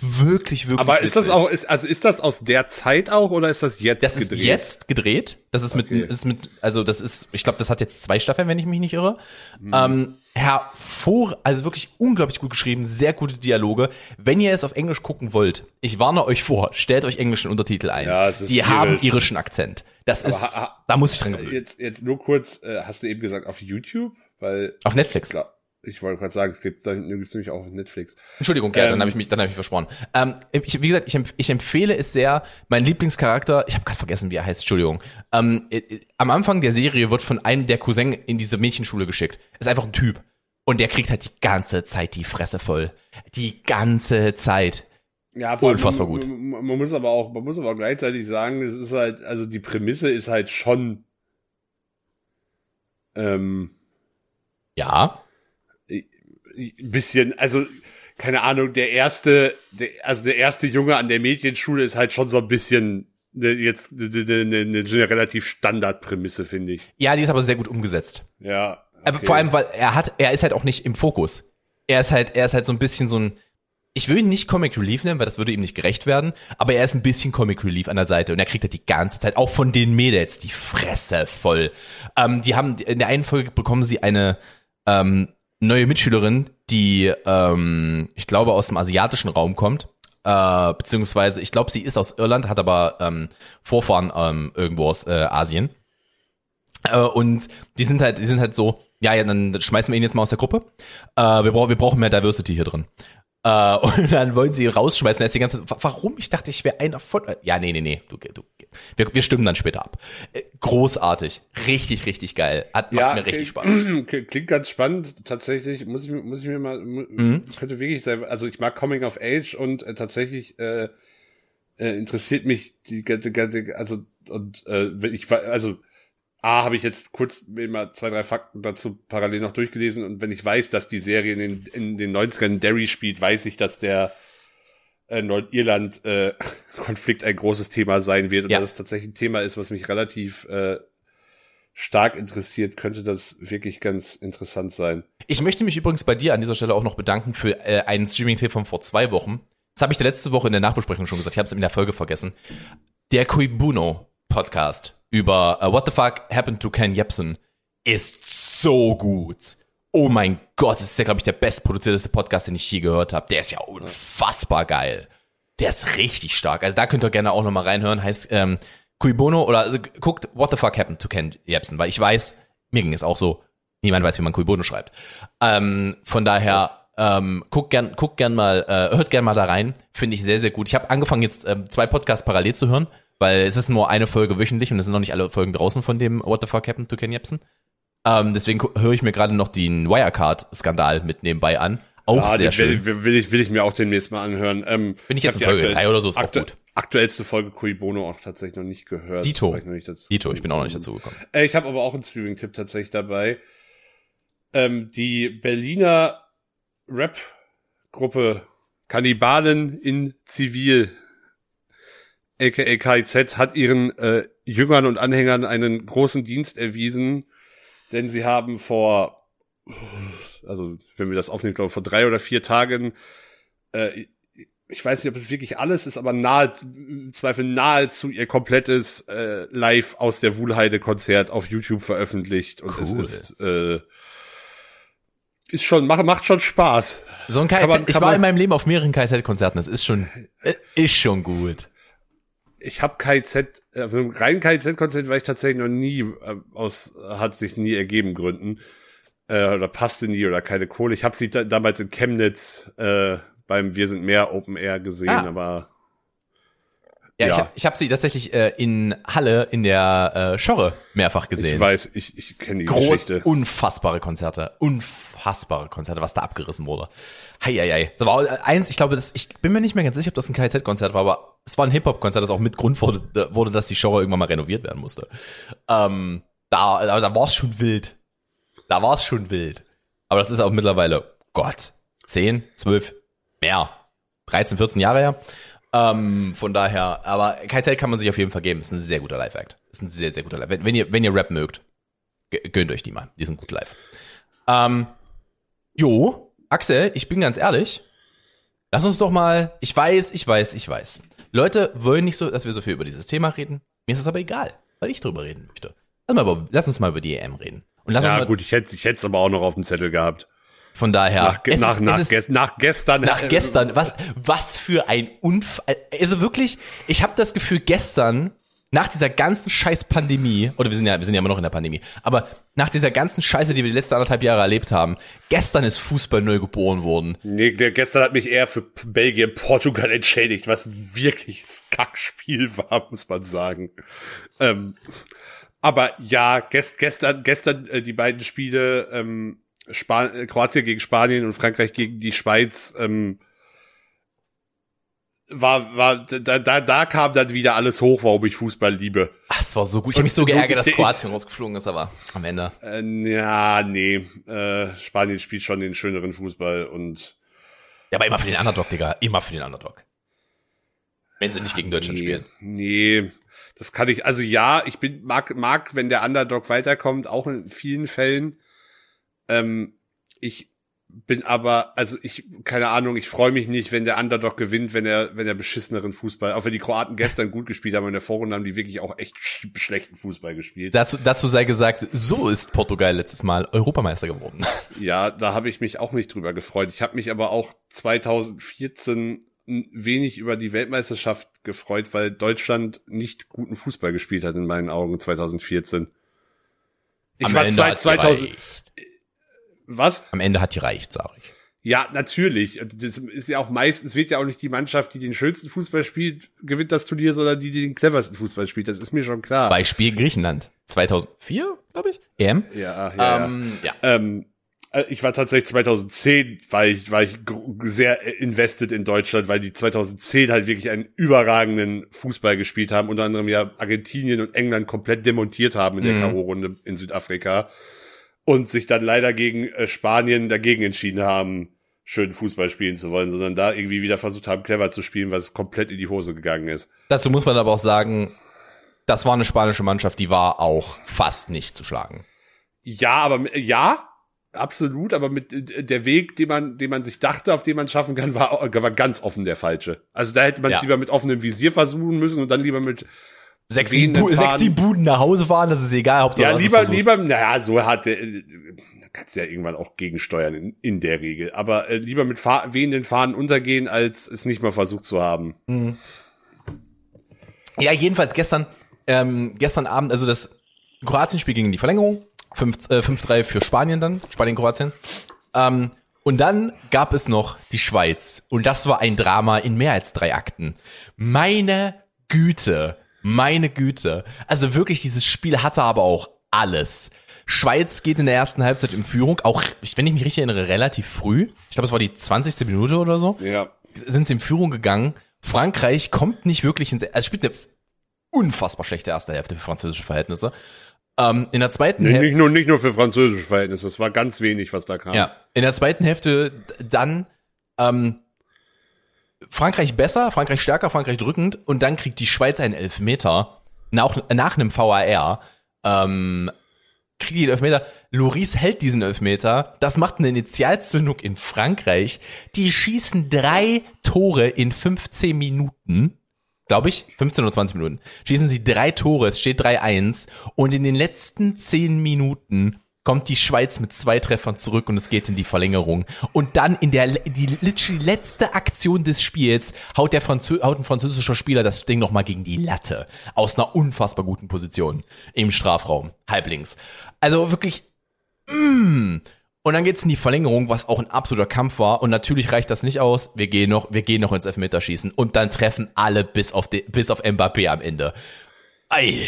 wirklich, wirklich. Aber ist das witzig. auch, ist, also ist das aus der Zeit auch oder ist das jetzt Das ist gedreht? jetzt gedreht. Das ist mit, Okay. ist mit, also das ist, ich glaube, das hat jetzt zwei Staffeln, wenn ich mich nicht irre. Hm. Ähm, hervor, also wirklich unglaublich gut geschrieben, sehr gute Dialoge. Wenn ihr es auf Englisch gucken wollt, ich warne euch vor, stellt euch englischen Untertitel ein. Ja, es ist Die haben irisch. irischen Akzent. Das ist, ha- ha- da muss ich dran gewöhnen. Jetzt, jetzt nur kurz, äh, hast du eben gesagt auf YouTube? Weil, Auf Netflix. klar, ich wollte gerade sagen, es gibt da gibt's nämlich auch auf Netflix. Entschuldigung, ja, dann Ähm, habe ich mich, dann habe ich versprochen. Ähm, ich, wie gesagt, ich, empf ich empfehle es sehr. Mein Lieblingscharakter, ich habe gerade vergessen, wie er heißt. Entschuldigung. Ähm, äh, äh, am Anfang der Serie wird von einem der Cousin in diese Mädchenschule geschickt. Ist einfach ein Typ und der kriegt halt die ganze Zeit die Fresse voll. Die ganze Zeit. Ja, Unfassbar gut. Man, man muss aber auch, man muss aber auch gleichzeitig sagen, es ist halt, also die Prämisse ist halt schon, ähm, Ja. Ein bisschen, also keine Ahnung, der erste, der, also der erste Junge an der Mädchenschule ist halt schon so ein bisschen ne, jetzt eine ne, ne, ne, ne relativ Standardprämisse, finde ich. Ja, die ist aber sehr gut umgesetzt. Ja. Aber okay. vor allem, weil er hat, er ist halt auch nicht im Fokus. Er ist halt, er ist halt so ein bisschen so ein, ich will ihn nicht Comic Relief nennen, weil das würde ihm nicht gerecht werden, aber er ist ein bisschen Comic Relief an der Seite und er kriegt halt die ganze Zeit, auch von den Mädels, die Fresse voll. Ähm, die haben, in der einen Folge bekommen sie eine ähm, neue Mitschülerin, die, ähm, ich glaube, aus dem asiatischen Raum kommt. Äh, beziehungsweise, ich glaube, sie ist aus Irland, hat aber ähm, Vorfahren ähm, irgendwo aus äh, Asien. Äh, und die sind halt, die sind halt so, ja, ja, dann schmeißen wir ihn jetzt mal aus der Gruppe. Äh, wir, brauchen, wir brauchen mehr Diversity hier drin. Äh, und dann wollen sie ihn rausschmeißen. Er ist die ganze Zeit, warum? Ich dachte, ich wäre einer von. Ja, nee, nee, nee. Du, du, wir, wir stimmen dann später ab. Äh, großartig. Richtig, richtig geil. Hat, macht mir richtig Spaß. klingt- ganz spannend, tatsächlich. Muss ich, mir- muss ich mir mal, Mhm. könnte wirklich sein, also ich mag Coming of Age und äh, tatsächlich äh, äh, interessiert mich die, ganze- ganze- also, und äh, ich, also, A, habe ich jetzt kurz mir mal zwei, drei Fakten dazu parallel noch durchgelesen und wenn ich weiß, dass die Serie in den, in den 90ern in Derry spielt, weiß ich, dass der äh, Nordirland-Konflikt ein großes Thema sein wird und Ja. dass es tatsächlich ein Thema ist, was mich relativ äh, stark interessiert, könnte das wirklich ganz interessant sein. Ich möchte mich übrigens bei dir an dieser Stelle auch noch bedanken für äh, einen Streaming-Tipp von vor zwei Wochen. Das habe ich der letzte Woche in der Nachbesprechung schon gesagt. Ich habe es in der Folge vergessen. Der Koibuno Podcast über uh, What the Fuck Happened to Ken Jebsen ist so gut. Oh mein Gott, das ist ja, glaube ich, der bestproduzierteste Podcast, den ich je gehört habe. Der ist ja unfassbar geil. Der ist richtig stark. Also da könnt ihr gerne auch noch mal reinhören. Heißt ähm, Cui Bono oder also, guckt What the Fuck Happened to Ken Jebsen, weil ich weiß, mir ging es auch so. Niemand weiß, wie man Cui Bono schreibt. Ähm, von daher ähm, guckt gern, guckt gern mal, äh, hört gern mal da rein. Finde ich sehr, sehr gut. Ich habe angefangen jetzt ähm, zwei Podcasts parallel zu hören, weil es ist nur eine Folge wöchentlich und es sind noch nicht alle Folgen draußen von dem What the Fuck Happened to Ken Jebsen. Ähm, deswegen höre ich mir gerade noch den Wirecard-Skandal mit nebenbei an. Auch Ah, sehr schön. Will, will, ich, will ich mir auch demnächst mal anhören. Ähm, Bin ich jetzt in Folge aktuell- drei oder so, ist auch gut. Aktuellste Folge Cui Bono auch tatsächlich noch nicht gehört. Dito. Ich nicht dazu. Dito, ich bin auch noch nicht dazu gekommen. Äh, ich habe aber auch einen Streaming-Tipp tatsächlich dabei. Ähm, die Berliner Rap-Gruppe Kannibalen in Zivil, aka KIZ, hat ihren äh, Jüngern und Anhängern einen großen Dienst erwiesen, denn sie haben vor, also wenn wir das aufnehmen, glaube ich, vor drei oder vier Tagen äh, ich weiß nicht, ob es wirklich alles ist, aber nahe, im Zweifel nahezu ihr komplettes äh, Live aus der Wuhlheide-Konzert auf YouTube veröffentlicht. Und es Cool. ist, äh, ist schon, macht, macht schon Spaß. So ein KZ, ich war in meinem Leben auf mehreren KZ-Konzerten, das ist schon, äh, ist schon gut. Ich habe KZ, äh, auf einem reinen KZ-Konzert war ich tatsächlich noch nie, äh, aus, hat sich nie ergeben Gründen. Äh, oder passte nie oder keine Kohle. Ich habe sie da, damals in Chemnitz äh, beim Wir sind mehr Open Air gesehen, Ah. aber Ja, Ja. ich habe ich hab sie tatsächlich äh, in Halle in der äh, Schorre mehrfach gesehen. ich weiß, ich, ich kenne die Groß, Geschichte. unfassbare Konzerte, unfassbare Konzerte, was da abgerissen wurde. Hei, hei, hei. Das war auch eins, ich glaube, das, ich bin mir nicht mehr ganz sicher, ob das ein KZ-Konzert war, aber es war ein Hip-Hop-Konzert, das auch mit Grund wurde, wurde, dass die Show irgendwann mal renoviert werden musste. Ähm, da da, da war es schon wild. Da war es schon wild. Aber das ist auch mittlerweile, Gott, 10, 12, mehr, 13, 14 Jahre her. Ähm, von daher, aber KZ kann man sich auf jeden Fall geben. Ist ein sehr guter Live-Act. Ist ein sehr, sehr guter Live. Wenn, wenn ihr, wenn ihr Rap mögt, gönnt euch die mal. Die sind gut live. Ähm, jo, Axel, ich bin ganz ehrlich. Lass uns doch mal, ich weiß, ich weiß, ich weiß. Leute wollen nicht so, dass wir so viel über dieses Thema reden. Mir ist das aber egal, weil ich drüber reden möchte. Lass, mal lass uns mal über die EM reden. Und lass uns Ja, mal, gut, ich hätte ich hätte es aber auch noch auf dem Zettel gehabt. Von daher, Nach, es nach, ist- nach, es ist- nach gestern. nach gestern, was, was für ein Unfall. Also wirklich, ich habe das Gefühl, gestern, nach dieser ganzen scheiß Pandemie, oder wir sind ja, wir sind ja immer noch in der Pandemie, aber nach dieser ganzen Scheiße, die wir die letzten anderthalb Jahre erlebt haben, gestern ist Fußball neu geboren worden. Nee, der gestern hat mich eher für Belgien, Portugal entschädigt, was ein wirkliches Kackspiel war, muss man sagen. Ähm, aber ja, gest, gestern, gestern äh, die beiden Spiele, ähm, Span Kroatien gegen Spanien und Frankreich gegen die Schweiz, ähm, war, war, da, da, da kam dann wieder alles hoch, warum ich Fußball liebe. Ach, es war so gut. Ich habe mich so geärgert, dass Kroatien rausgeflogen ist, aber am Ende. Äh, ja, nee, äh, Spanien spielt schon den schöneren Fußball und Ja, aber immer für den Underdog, Digga. Immer für den Underdog. Wenn sie nicht gegen Deutschland nee, spielen. Nee, das kann ich, also ja, ich bin, mag, mag, wenn der Underdog weiterkommt, auch in vielen Fällen. Ähm, ich bin aber, also ich, keine Ahnung, ich freue mich nicht, wenn der Underdog gewinnt, wenn er, wenn er beschisseneren Fußball, auch wenn die Kroaten gestern gut gespielt haben, in der Vorrunde haben die wirklich auch echt sch schlechten Fußball gespielt. Dazu, dazu sei gesagt, so ist Portugal letztes Mal Europameister geworden. Ja, da habe ich mich auch nicht drüber gefreut. Ich habe mich aber auch 2014 ein wenig über die Weltmeisterschaft gefreut, weil Deutschland nicht guten Fußball gespielt hat in meinen Augen 2014. Ich Am war Ende zwei, hat's 2000 gereicht. Was? Am Ende hat die reicht, sag ich. Ja, natürlich. Das ist ja auch meistens wird ja auch nicht die Mannschaft, die den schönsten Fußball spielt, gewinnt das Turnier, sondern die, die den cleversten Fußball spielt. Das ist mir schon klar. Beispiel Griechenland. 2004, glaube ich. EM. ja, ja, Ähm, ja. Ähm, äh, ich war tatsächlich 2010, weil ich, weil ich sehr äh, invested in Deutschland, weil die 2010 halt wirklich einen überragenden Fußball gespielt haben, unter anderem ja Argentinien und England komplett demontiert haben in der Mhm. K.O.-Runde in Südafrika und sich dann leider gegen äh, Spanien dagegen entschieden haben, schön Fußball spielen zu wollen, sondern da irgendwie wieder versucht haben, clever zu spielen, was komplett in die Hose gegangen ist. Dazu muss man aber auch sagen, das war eine spanische Mannschaft, die war auch fast nicht zu schlagen. Ja, aber ja, absolut, aber mit der Weg, den man, den man sich dachte, auf den man schaffen kann, war, war ganz offen der falsche. Also da hätte man Ja. lieber mit offenem Visier versuchen müssen und dann lieber mit Sechs, Bu sechs, Buden nach Hause fahren, das ist egal. Hauptsache, ja lieber lieber naja so hat der äh, da kannst du ja irgendwann auch gegensteuern in, in der Regel, aber äh, lieber mit Fa wehenden Fahnen untergehen, als es nicht mal versucht zu haben. Ja, jedenfalls gestern, ähm, gestern Abend, also das Kroatien-Spiel ging in die Verlängerung. 5 äh, 5-3 für Spanien dann, Spanien-Kroatien. Ähm, und dann gab es noch die Schweiz. Und das war ein Drama in mehr als drei Akten. Meine Güte, meine Güte. Also wirklich, dieses Spiel hatte aber auch alles. Schweiz geht in der ersten Halbzeit in Führung, auch, wenn ich mich richtig erinnere, relativ früh. Ich glaube, es war die 20. Minute oder so Ja. sind sie in Führung gegangen. Frankreich kommt nicht wirklich ins, also spielt eine unfassbar schlechte erste Hälfte für französische Verhältnisse. Ähm, in der zweiten Nee, Hälfte, nicht nur nicht nur für französische Verhältnisse, es war ganz wenig, was da kam. ja, in der zweiten Hälfte dann ähm, Frankreich besser, Frankreich stärker, Frankreich drückend und dann kriegt die Schweiz einen Elfmeter nach, nach einem VAR. Ähm, kriegt die den Elfmeter. Loris hält diesen Elfmeter. Das macht eine Initialzündung in Frankreich. Die schießen drei Tore in 15 Minuten. Glaube ich, 15 oder 20 Minuten. Schießen sie drei Tore, es steht 3-1. Und in den letzten 10 Minuten kommt die Schweiz mit zwei Treffern zurück und es geht in die Verlängerung. Und dann in der die literally letzte Aktion des Spiels haut der Franzö haut ein französischer Spieler das Ding nochmal gegen die Latte. Aus einer unfassbar guten Position im Strafraum, halblinks. Also wirklich, mm. Und dann geht's in die Verlängerung, was auch ein absoluter Kampf war. Und natürlich reicht das nicht aus. Wir gehen noch, wir gehen noch ins Elfmeterschießen. Und dann treffen alle bis auf, die, bis auf Mbappé am Ende. Ei.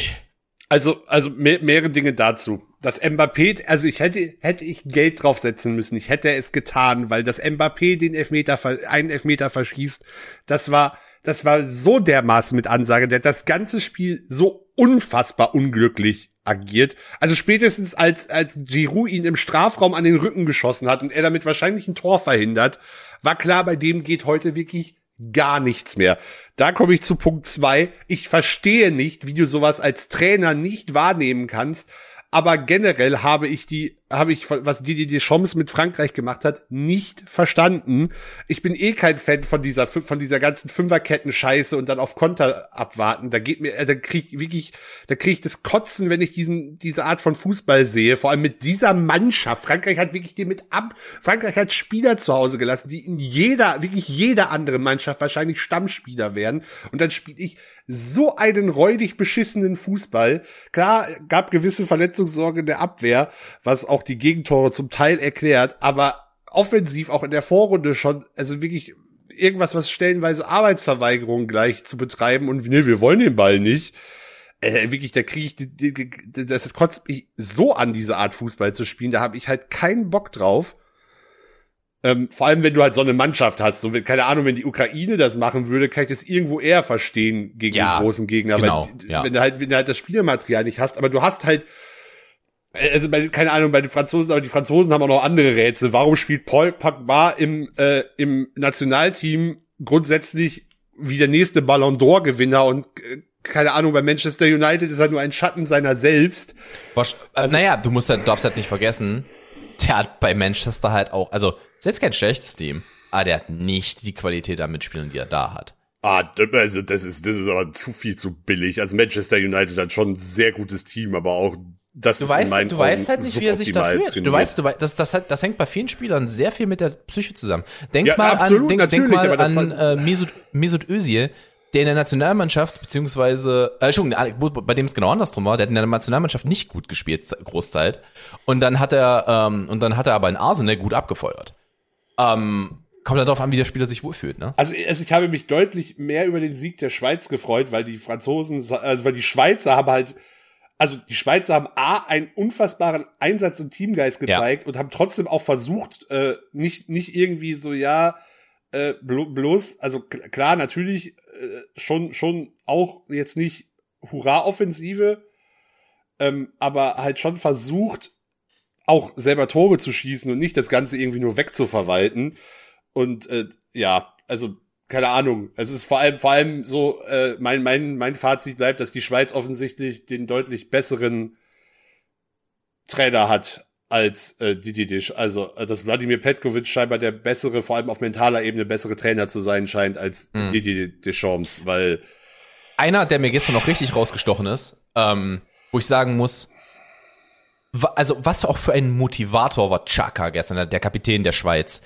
Also, also mehr, mehrere Dinge dazu. Das Mbappé, also ich hätte, hätte ich Geld draufsetzen müssen. Ich hätte es getan, weil das Mbappé den Elfmeter, einen Elfmeter verschießt. Das war, das war so dermaßen mit Ansage. Der das ganze Spiel so unfassbar unglücklich agiert. Also spätestens als, als Giroud ihn im Strafraum an den Rücken geschossen hat und er damit wahrscheinlich ein Tor verhindert, war klar, bei dem geht heute wirklich gar nichts mehr. Da komme ich zu Punkt zwei. Ich verstehe nicht, wie du sowas als Trainer nicht wahrnehmen kannst, aber generell habe ich die, habe ich, was Didier Deschamps mit Frankreich gemacht hat, nicht verstanden. Ich bin eh kein Fan von dieser, von dieser ganzen Fünferketten-Scheiße und dann auf Konter abwarten. Da geht mir, äh, da krieg ich wirklich, da krieg ich das Kotzen, wenn ich diesen, diese Art von Fußball sehe. Vor allem mit dieser Mannschaft. Frankreich hat wirklich die mit ab, Frankreich hat Spieler zu Hause gelassen, die in jeder, wirklich jeder andere Mannschaft wahrscheinlich Stammspieler wären. Und dann spiele ich so einen räudig beschissenen Fußball. Klar, gab gewisse Verletzungssorge in der Abwehr, was auch die Gegentore zum Teil erklärt, aber offensiv auch in der Vorrunde schon, also wirklich irgendwas, was stellenweise Arbeitsverweigerung gleich zu betreiben und nee, wir wollen den Ball nicht. Äh, wirklich, da kriege ich, die, die, die, das kotzt mich so an, diese Art Fußball zu spielen. Da habe ich halt keinen Bock drauf. Ähm, vor allem, wenn du halt so eine Mannschaft hast, so, wenn, keine Ahnung, wenn die Ukraine das machen würde, kann ich das irgendwo eher verstehen gegen ja, den großen Gegner. Genau, weil, ja. wenn du halt, wenn du halt das Spielermaterial nicht hast, aber du hast halt, also bei, keine Ahnung, bei den Franzosen, aber die Franzosen haben auch noch andere Rätsel. Warum spielt Paul Pogba im, äh, im Nationalteam grundsätzlich wie der nächste Ballon d'Or Gewinner und äh, keine Ahnung, bei Manchester United ist er nur ein Schatten seiner selbst. Was, also, naja, du musst halt, darfst halt nicht vergessen, der hat bei Manchester halt auch, also ist jetzt kein schlechtes Team, aber der hat nicht die Qualität an Mitspielern, die er da hat. Ah, also das ist, das ist aber zu viel zu billig. Also Manchester United hat schon ein sehr gutes Team, aber auch das du ist weißt, in meinen du Augen weißt halt nicht, wie er sich da fühlt. trainiert. Du weißt, du weißt, das, das, hat, das hängt bei vielen Spielern sehr viel mit der Psyche zusammen. Denk Ja, mal absolut, an, denk, denk mal an äh, Mesut, Mesut Özil, der in der Nationalmannschaft, beziehungsweise, äh, schon, bei dem es genau andersrum war, der hat in der Nationalmannschaft nicht gut gespielt, Großzeit. Und dann hat er, ähm, und dann hat er aber in Arsenal gut abgefeuert. Ähm, kommt dann darauf an, wie der Spieler sich wohlfühlt, ne? Also, also ich habe mich deutlich mehr über den Sieg der Schweiz gefreut, weil die Franzosen, also weil die Schweizer haben halt, also die Schweizer haben A, einen unfassbaren Einsatz und Teamgeist gezeigt und haben trotzdem auch versucht, äh, nicht, nicht irgendwie so, ja, äh, blo bloß, also klar, natürlich äh, schon, schon auch jetzt nicht Hurra-Offensive, ähm, aber halt schon versucht, auch selber Tore zu schießen und nicht das Ganze irgendwie nur wegzuverwalten. Und äh, ja, also keine Ahnung. Es ist vor allem, vor allem so, äh, mein, mein, mein Fazit bleibt, dass die Schweiz offensichtlich den deutlich besseren Trainer hat als äh, Didier Desch. Also, äh, dass Wladimir Petkovic scheinbar der bessere, vor allem auf mentaler Ebene bessere Trainer zu sein scheint als Mhm. Didier Deschamps, weil Einer, der mir gestern noch richtig rausgestochen ist, ähm, wo ich sagen muss, also was auch für ein Motivator war Chaka gestern, der- der Kapitän der Schweiz.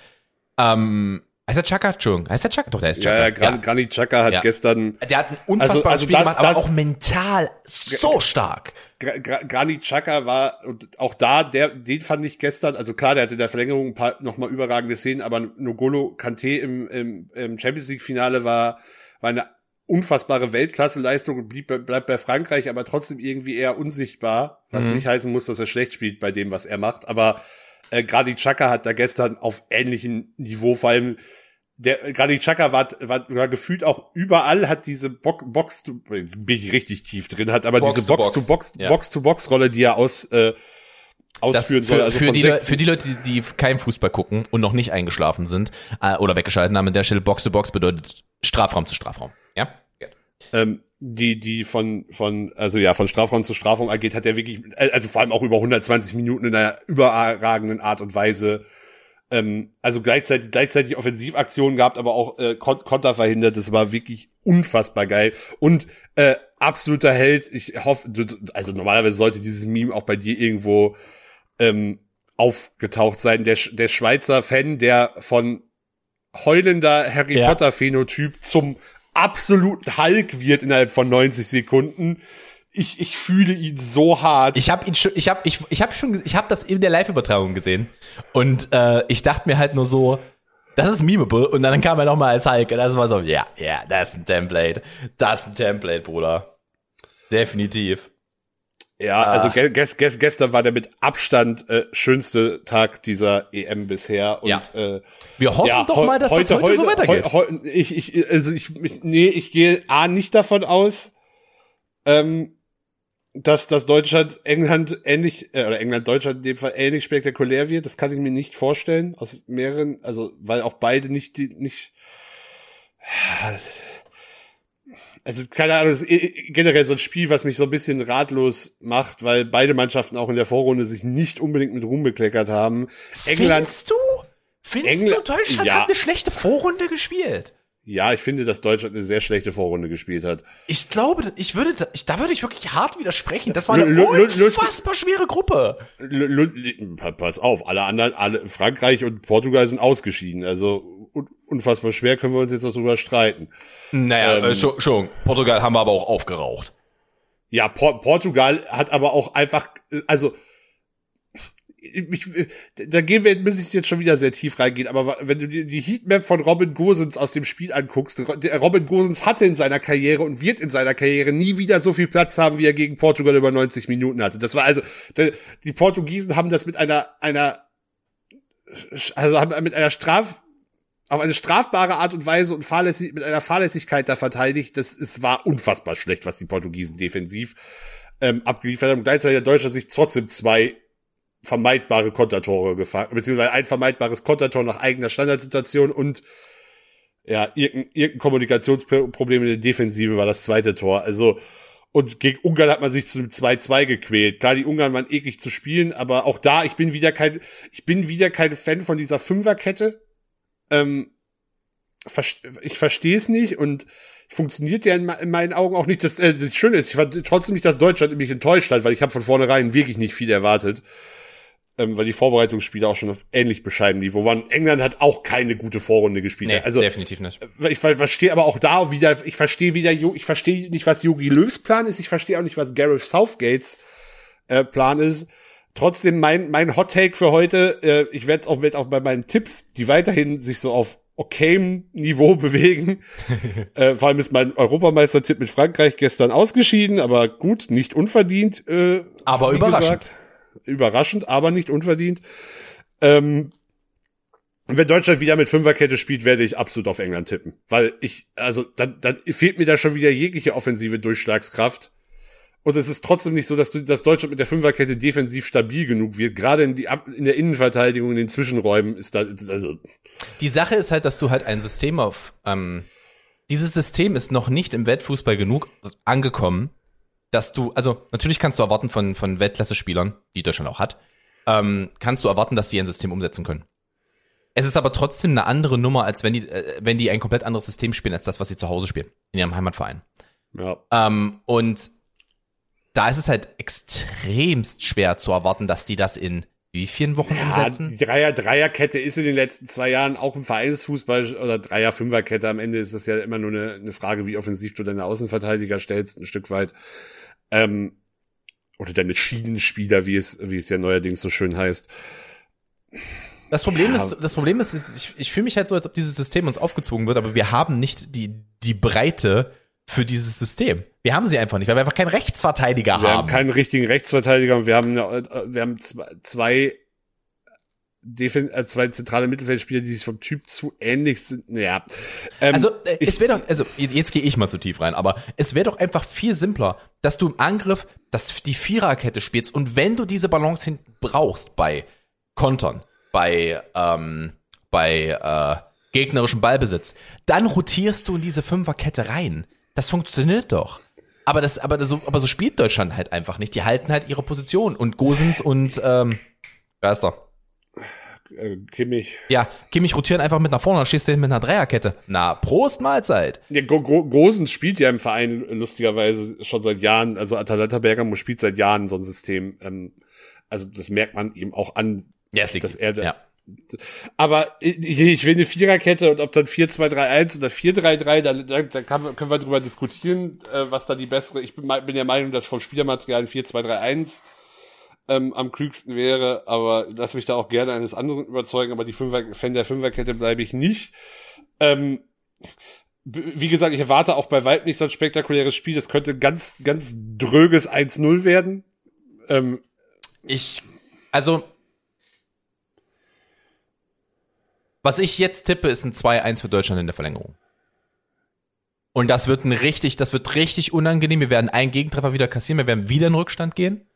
Ähm, heißt der Chaka? Entschuldigung, heißt der Chaka? Doch, der ist Chaka. ja, Gran, Granit Xhaka hat Ja. gestern Der hat ein unfassbares Also- also Spiel das- gemacht, aber das- auch mental so stark. Gra Gra Granit Xhaka war und auch da der den fand ich gestern also klar der hatte in der Verlängerung ein paar nochmal überragende Szenen aber Nogolo Kanté im, im, im Champions League Finale war war eine unfassbare Weltklasse-Leistung und blieb, bleibt bei Frankreich aber trotzdem irgendwie eher unsichtbar was Mhm. nicht heißen muss dass er schlecht spielt bei dem was er macht aber äh, Granit Xhaka hat da gestern auf ähnlichem Niveau vor allem der Granit Xhaka war, war, war gefühlt auch überall hat diese Box, Box to, bin ich richtig tief drin, hat aber Box diese to Box Box. to Box, Ja. Box Box die er aus, äh, Das ausführen für, soll. Also für, die, Le- 16 für die Leute, die, die keinen Fußball gucken und noch nicht eingeschlafen sind äh, oder weggeschalten haben, an der Stelle Box to Box bedeutet Strafraum zu Strafraum. Ja? ähm, die, die von, von, also ja, von Strafraum zu Strafraum agiert, hat er wirklich, also vor allem auch über 120 Minuten in einer überragenden Art und Weise, ähm, also gleichzeitig, gleichzeitig Offensivaktionen gehabt, aber auch äh, Konter verhindert. Das war wirklich unfassbar geil. Und äh, absoluter Held. Ich hoffe, also normalerweise sollte dieses Meme auch bei dir irgendwo ähm, aufgetaucht sein. Der, der Schweizer Fan, der von heulender Harry ja. Potter Phänotyp zum absoluten Hulk wird innerhalb von 90 Sekunden. Ich, ich fühle ihn so hart. Ich habe ihn schon, ich habe ich, ich habe schon, ich habe das in der Live-Übertragung gesehen und äh, ich dachte mir halt nur so, das ist memeable und dann kam er noch mal als Hulk und das war so, ja, ja, das ist ein Template, das ist ein Template, Bruder, definitiv. Ja, ah. also gest, gest, gestern war der mit Abstand äh, schönste Tag dieser EM bisher. Und, ja. äh, wir hoffen ja, doch mal, dass heute, das heute, heute so weitergeht. Heu, heu, ich, ich, also ich, ich, nee, ich gehe A nicht davon aus, ähm, dass, dass Deutschland England ähnlich, äh, oder England Deutschland in dem Fall ähnlich spektakulär wird. Das kann ich mir nicht vorstellen, aus mehreren, also weil auch beide nicht, die, nicht, also keine Ahnung, das ist generell so ein Spiel, was mich so ein bisschen ratlos macht, weil beide Mannschaften auch in der Vorrunde sich nicht unbedingt mit Ruhm bekleckert haben. England, Findest du? Findest Engl du, Deutschland ja. hat eine schlechte Vorrunde gespielt? Ja, ich finde, dass Deutschland eine sehr schlechte Vorrunde gespielt hat. Ich glaube, ich würde, ich, da würde ich wirklich hart widersprechen. Das war eine L unfassbar schwere Gruppe. L pass auf, alle anderen, alle, Frankreich und Portugal sind ausgeschieden. Also unfassbar schwer, können wir uns jetzt noch drüber streiten. Naja, ähm, äh, schon, schon. Portugal haben wir aber auch aufgeraucht. Ja, Por Portugal hat aber auch einfach, also ich, da gehen wir, muss ich jetzt schon wieder sehr tief reingehen, aber wenn du dir die Heatmap von Robin Gosens aus dem Spiel anguckst, Robin Gosens hatte in seiner Karriere und wird in seiner Karriere nie wieder so viel Platz haben, wie er gegen Portugal über 90 Minuten hatte. Das war also, die Portugiesen haben das mit einer, einer, also haben mit einer Straf, auf eine strafbare Art und Weise und fahrlässig, mit einer Fahrlässigkeit da verteidigt. Das es war unfassbar schlecht, was die Portugiesen defensiv ähm, abgeliefert haben. Gleichzeitig hat Deutschland sich trotzdem zwei vermeidbare Kontertore gefangen, beziehungsweise ein vermeidbares Kontertor nach eigener Standardsituation und ja, irgendein, irgendein Kommunikationsproblem in der Defensive war das zweite Tor. Also, und gegen Ungarn hat man sich zu einem 2-2 gequält. Klar, die Ungarn waren eklig zu spielen, aber auch da, ich bin wieder kein, ich bin wieder kein Fan von dieser Fünferkette. Ähm, ich verstehe es nicht und funktioniert ja in, in, meinen Augen auch nicht. Das, äh, das Schöne ist, ich fand trotzdem nicht, dass Deutschland mich enttäuscht hat, weil ich habe von vornherein wirklich nicht viel erwartet ähm, weil die Vorbereitungsspiele auch schon auf ähnlich bescheiden lief. Wo man England hat auch keine gute Vorrunde gespielt. Nee, also definitiv nicht. Äh, ich verstehe aber auch da wieder, ich verstehe wieder, ich verstehe nicht, was Yogi Löws Plan ist, ich verstehe auch nicht, was Gareth Southgates äh, Plan ist. Trotzdem mein mein Hot Take für heute, äh, ich werde auch werd auch bei meinen Tipps, die weiterhin sich so auf okayem Niveau bewegen. äh, vor allem ist mein Europameistertipp mit Frankreich gestern ausgeschieden, aber gut, nicht unverdient. Äh, aber überraschend. Gesagt überraschend, aber nicht unverdient. Ähm, wenn Deutschland wieder mit Fünferkette spielt, werde ich absolut auf England tippen. Weil ich, also, dann, dann fehlt mir da schon wieder jegliche offensive Durchschlagskraft. Und es ist trotzdem nicht so, dass, du, dass Deutschland mit der Fünferkette defensiv stabil genug wird. Gerade in, die, in der Innenverteidigung, in den Zwischenräumen ist da, also. Die Sache ist halt, dass du halt ein System auf, ähm, dieses System ist noch nicht im Weltfußball genug angekommen, dass du, also natürlich kannst du erwarten von, von Weltklasse-Spielern, die Deutschland auch hat, ähm, kannst du erwarten, dass sie ein System umsetzen können. Es ist aber trotzdem eine andere Nummer, als wenn die, äh, wenn die ein komplett anderes System spielen, als das, was sie zu Hause spielen, in ihrem Heimatverein. Ja. Ähm, und da ist es halt extremst schwer zu erwarten, dass die das in wie vielen Wochen ja, umsetzen? Die Dreier, Dreierkette ist in den letzten zwei Jahren auch im Vereinsfußball oder Dreier, Fünferkette. Am Ende ist das ja immer nur eine, eine Frage, wie offensiv du deine Außenverteidiger stellst, ein Stück weit. Ähm, oder der mit Schienenspieler, wie es, wie es ja neuerdings so schön heißt. Das Problem ja. ist, das Problem ist, ich, ich fühle mich halt so, als ob dieses System uns aufgezogen wird, aber wir haben nicht die, die Breite für dieses System. Wir haben sie einfach nicht, weil wir einfach keinen Rechtsverteidiger wir haben. Wir haben keinen richtigen Rechtsverteidiger und wir haben, wir haben zwei Defen äh, zwei zentrale Mittelfeldspieler, die sich vom Typ zu ähnlich sind. Ja. Ähm, also äh, es wäre doch, also jetzt gehe ich mal zu tief rein, aber es wäre doch einfach viel simpler, dass du im Angriff dass die Viererkette spielst und wenn du diese Balance hinten brauchst bei Kontern, bei ähm, bei äh, gegnerischem Ballbesitz, dann rotierst du in diese Fünferkette rein. Das funktioniert doch. Aber das, aber so, aber so spielt Deutschland halt einfach nicht. Die halten halt ihre Position und Gosens und ähm, wer ist da? Äh, Kimmich. Ja, Kimmich rotieren einfach mit nach vorne, dann stehst du hin mit einer Dreierkette. Na, Prost Mahlzeit. Ja, Go Go Gosens spielt ja im Verein lustigerweise schon seit Jahren, also Atalanta Bergamo spielt seit Jahren so ein System. Ähm, also das merkt man ihm auch an, Ja, es liegt. dass er da, ja. Aber ich, will eine Viererkette und ob dann 4-2-3-1 oder 4-3-3, da, da, da kann, können wir drüber diskutieren, äh, was da die bessere. Ich bin, bin der Meinung, dass vom Spielermaterial ein 4-2-3-1 ähm, am klügsten wäre, aber lass mich da auch gerne eines anderen überzeugen, aber die Fünfer, Fan der Fünferkette bleibe ich nicht. Ähm, wie gesagt, ich erwarte auch bei weitem nicht so ein spektakuläres Spiel. Das könnte ganz, ganz dröges 1-0 werden. Ähm, Ich, also, was ich jetzt tippe, ist ein 2-1 für Deutschland in der Verlängerung. Und das wird ein richtig, das wird richtig unangenehm. Wir werden einen Gegentreffer wieder kassieren, wir werden wieder in Rückstand gehen.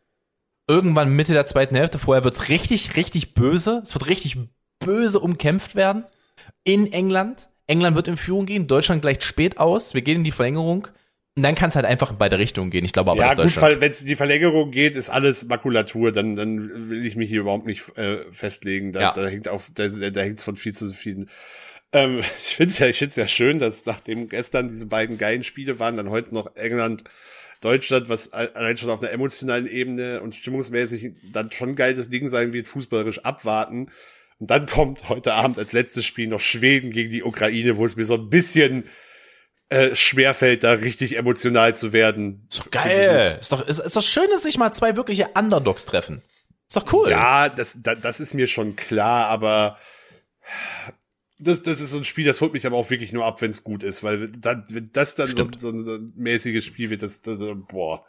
Irgendwann Mitte der zweiten Hälfte, vorher wird's richtig, richtig böse. Es wird richtig böse umkämpft werden. In England. England wird in Führung gehen, Deutschland gleicht spät aus, wir gehen in die Verlängerung. Und dann kann es halt einfach in beide Richtungen gehen. Ich glaube aber, ja, gut, wenn es in die Verlängerung geht, ist alles Makulatur, dann, dann will ich mich hier überhaupt nicht äh, festlegen. Da, Ja. da hängt auf, da, da hängt's von viel zu vielen. Ähm, ich finde es ja, ich find's ja schön, dass nachdem gestern diese beiden geilen Spiele waren, dann heute noch England, Deutschland, was allein schon auf einer emotionalen Ebene und stimmungsmäßig dann schon geiles Ding sein wird, fußballerisch abwarten. Und dann kommt heute Abend als letztes Spiel noch Schweden gegen die Ukraine, wo es mir so ein bisschen äh, schwerfällt, da richtig emotional zu werden. Ist doch geil. Ist doch, ist, ist doch schön, dass sich mal zwei wirkliche Underdogs treffen. Ist doch cool. Ja, das, das, das ist mir schon klar, aber das, das ist so ein Spiel, das holt mich aber auch wirklich nur ab, wenn es gut ist, weil dann, wenn das dann so, ein- so ein mäßiges Spiel wird, das, das boah.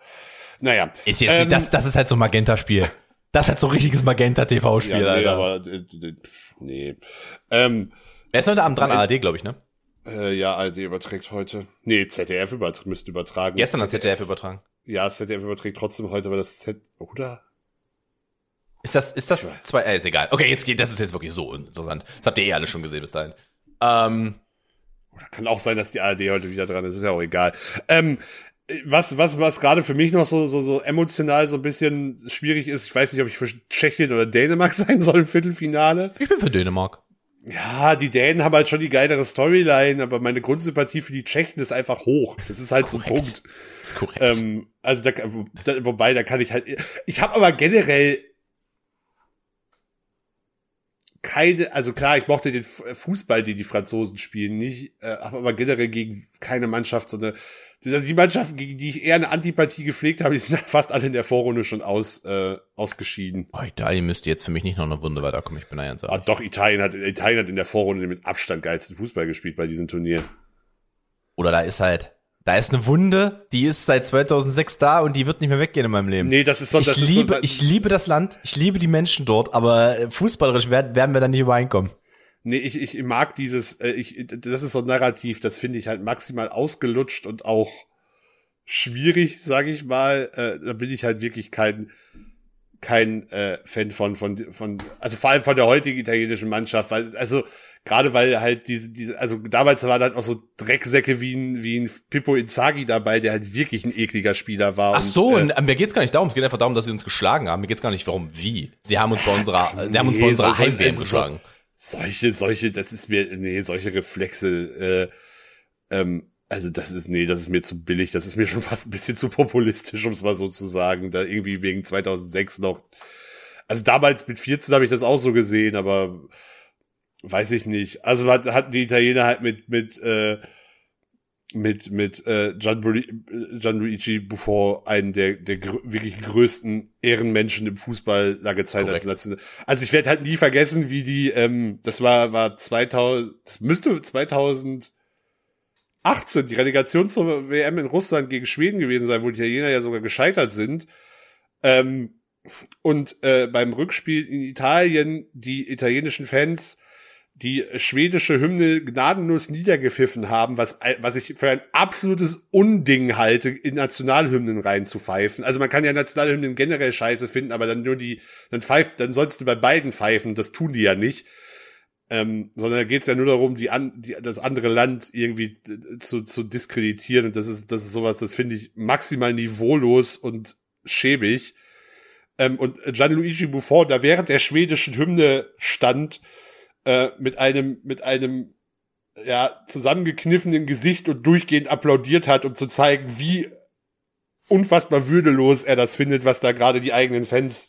Naja. Ist jetzt Ähm, nicht, das, das ist halt so ein Magenta-Spiel. Das ist halt so ein richtiges Magenta-TV-Spiel, ja, nee, Alter. aber äh, äh, nee. Ähm, Wer ist heute Abend dran? ARD, glaube ich, ne? Äh, ja, ARD überträgt heute. Nee, ZDF überträgt, müsste übertragen. Gestern hat ZDF übertragen. Ja, ZDF überträgt trotzdem heute, aber das Z, oder? Ist das, ist das zwei, äh, ist egal. Okay, jetzt geht, das ist jetzt wirklich so interessant. Das habt ihr eh alle schon gesehen bis dahin. Ähm, Oder kann auch sein, dass die ARD heute wieder dran ist, ist ja auch egal. Ähm, was, was, was gerade für mich noch so, so, so emotional so ein bisschen schwierig ist, ich weiß nicht, ob ich für Tschechien oder Dänemark sein soll im Viertelfinale. ich bin für Dänemark. Ja, die Dänen haben halt schon die geilere Storyline, aber meine Grundsympathie für die Tschechen ist einfach hoch. Das ist halt so ein. Punkt. ist korrekt. Ähm, also da, da, wobei, da kann ich halt. Ich habe aber generell keine, also klar, ich mochte den Fußball, den die Franzosen spielen, nicht, äh, habe aber generell gegen keine Mannschaft so eine. Die die Mannschaften, gegen die ich eher eine Antipathie gepflegt habe, die sind fast alle in der Vorrunde schon aus, äh, ausgeschieden. oh, Italien müsste jetzt für mich nicht noch eine Wunde weiterkommen. Ich bin ganz Ah, doch, Italien hat, Italien hat in der Vorrunde mit Abstand geilsten Fußball gespielt bei diesem Turnier. Oder da ist halt, da ist eine Wunde, die ist seit 2006 da und die wird nicht mehr weggehen in meinem Leben. Nee, das ist so, ich das ist liebe, so, ich liebe das Land, ich liebe die Menschen dort, aber äh, fußballerisch werden, werden wir da nicht übereinkommen. Nee, ich, ich mag dieses, äh, ich, das ist so ein Narrativ, das finde ich halt maximal ausgelutscht und auch schwierig, sage ich mal. Äh, da bin ich halt wirklich kein kein äh, Fan von von von also vor allem von der heutigen italienischen Mannschaft, weil also gerade weil halt diese diese also damals waren halt auch so Drecksäcke wie ein wie ein Pippo Inzaghi dabei, der halt wirklich ein ekliger Spieler war. Ach so, und, und, äh, äh, mir geht's gar nicht darum, es geht einfach darum, dass sie uns geschlagen haben. Mir geht's gar nicht darum, wie. Sie haben uns bei unserer, sie haben uns bei Nee, unserer so- Heim-WM also so- geschlagen. Solche, solche, das ist mir, nee, solche Reflexe, äh, ähm, also das ist, nee, das ist mir zu billig, das ist mir schon fast ein bisschen zu populistisch, um es mal so zu sagen, da irgendwie wegen 2006 noch, also damals mit 14 habe ich das auch so gesehen, aber weiß ich nicht, also hat, hatten die Italiener halt mit, mit, äh, mit, mit äh, Gianluigi, Gianluigi Buffon einen der, der grö wirklich größten Ehrenmenschen im Fußball lange Zeit als. National. Also ich werde halt nie vergessen, wie die, ähm, das war, war 2000, das müsste 2018 die Relegation zur WM in Russland gegen Schweden gewesen sein, wo die Italiener ja sogar gescheitert sind. Ähm, und äh, beim Rückspiel in Italien die italienischen Fans die schwedische Hymne gnadenlos niedergepfiffen haben, was, was ich für ein absolutes Unding halte, in Nationalhymnen reinzupfeifen. Also man kann ja Nationalhymnen generell scheiße finden, aber dann nur die, dann pfeift, dann sollst du bei beiden pfeifen, das tun die ja nicht. Ähm, sondern da geht es ja nur darum, die, an, die das andere Land irgendwie zu, zu diskreditieren. Und das ist, das ist sowas, das finde ich maximal niveaulos und schäbig. Ähm, und Gianluigi Buffon, da während der schwedischen Hymne stand, äh, mit einem, mit einem ja, zusammengekniffenen Gesicht und durchgehend applaudiert hat, um zu zeigen, wie unfassbar würdelos er das findet, was da gerade die eigenen Fans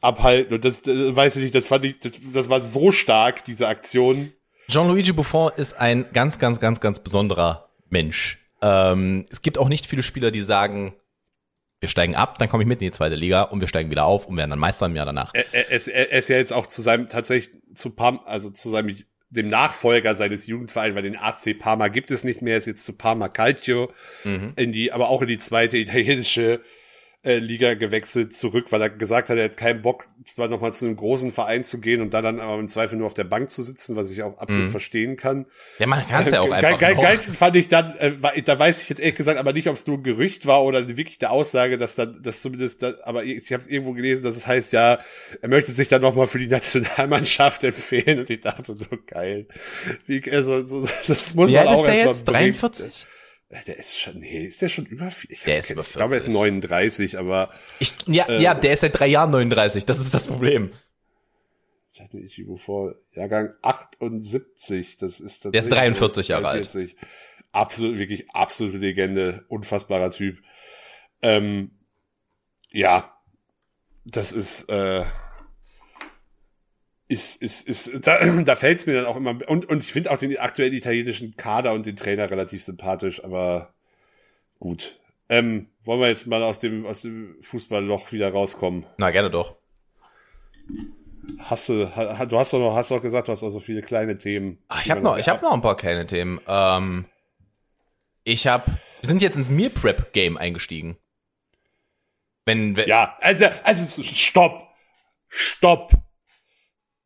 abhalten. Und das, das weiß ich nicht, das fand ich, das, das war so stark, diese Aktion. Jean-Luigi Buffon ist ein ganz, ganz, ganz, ganz besonderer Mensch. Ähm, es gibt auch nicht viele Spieler, die sagen, wir steigen ab, dann komme ich mit in die zweite Liga und wir steigen wieder auf und werden dann Meister im Jahr danach. Er, er, er, ist ja jetzt auch zu seinem tatsächlich zu Pam, also zu seinem dem Nachfolger seines Jugendvereins, weil den AC Parma gibt es nicht mehr, ist jetzt zu Parma Calcio mhm. in die, aber auch in die zweite italienische äh, Liga gewechselt zurück, weil er gesagt hat, er hat keinen Bock, zwar nochmal zu einem großen Verein zu gehen und da dann aber im Zweifel nur auf der Bank zu sitzen, was ich auch absolut mhm. verstehen kann. Ja, man kann es ja auch äh, einfach. Geil, geilsten fand ich dann, äh, da weiß ich jetzt ehrlich gesagt aber nicht, ob es nur ein Gerücht war oder wirklich der Aussage, dass dann, dass zumindest, da, aber ich habe es irgendwo gelesen, dass es heißt, ja, er möchte sich dann nochmal für die Nationalmannschaft empfehlen und ich dachte nur geil. Wie, also, so, das muss Wie man auch erstmal. 43? Der ist schon, nee, ist der schon über, ich, der ist über 40. Ich glaube, er ist 39, aber. Ich, ja, äh, ja, der ist seit drei Jahren 39, das ist das Problem. Ich hatte ich vor Jahrgang 78, das ist Der ist 43 Jahre 43. alt. Absolut, wirklich absolute Legende, unfassbarer Typ. Ähm, ja, das ist, äh, ist, ist, ist, da, da fällt es mir dann auch immer, und, und ich finde auch den aktuellen italienischen Kader und den Trainer relativ sympathisch, aber gut. Ähm, wollen wir jetzt mal aus dem, aus dem Fußballloch wieder rauskommen? Na, gerne doch. Hast du, du hast doch noch, hast doch gesagt, du hast auch so viele kleine Themen. Ach, ich habe noch, ich habe noch ein paar kleine Themen. Ähm, ich habe, wir sind jetzt ins Meal Prep Game eingestiegen. Wenn, wenn ja, also, also stopp, stopp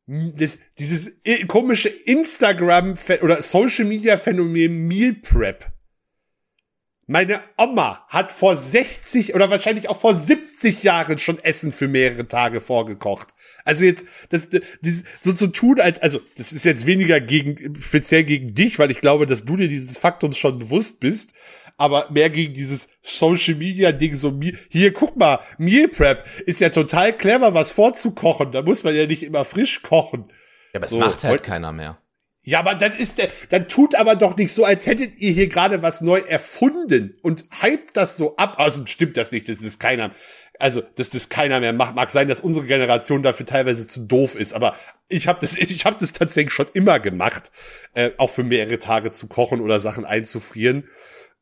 das, dieses komische Instagram oder Social Media Phänomen Meal Prep. Meine Oma hat vor 60 oder wahrscheinlich auch vor 70 Jahren schon Essen für mehrere Tage vorgekocht. Also jetzt, das, das so zu tun, als, also, das ist jetzt weniger gegen, speziell gegen dich, weil ich glaube, dass du dir dieses Faktums schon bewusst bist aber mehr gegen dieses Social Media Ding so hier guck mal Meal Prep ist ja total clever was vorzukochen da muss man ja nicht immer frisch kochen ja aber es so, macht halt keiner mehr ja, aber dann ist der, dann tut aber doch nicht so, als hättet ihr hier gerade was neu erfunden und hypt das so ab. Also stimmt das nicht, das ist keiner, also dass das keiner mehr macht. Mag sein, dass unsere Generation dafür teilweise zu doof ist, aber ich habe das, ich habe das tatsächlich schon immer gemacht, äh, auch für mehrere Tage zu kochen oder Sachen einzufrieren.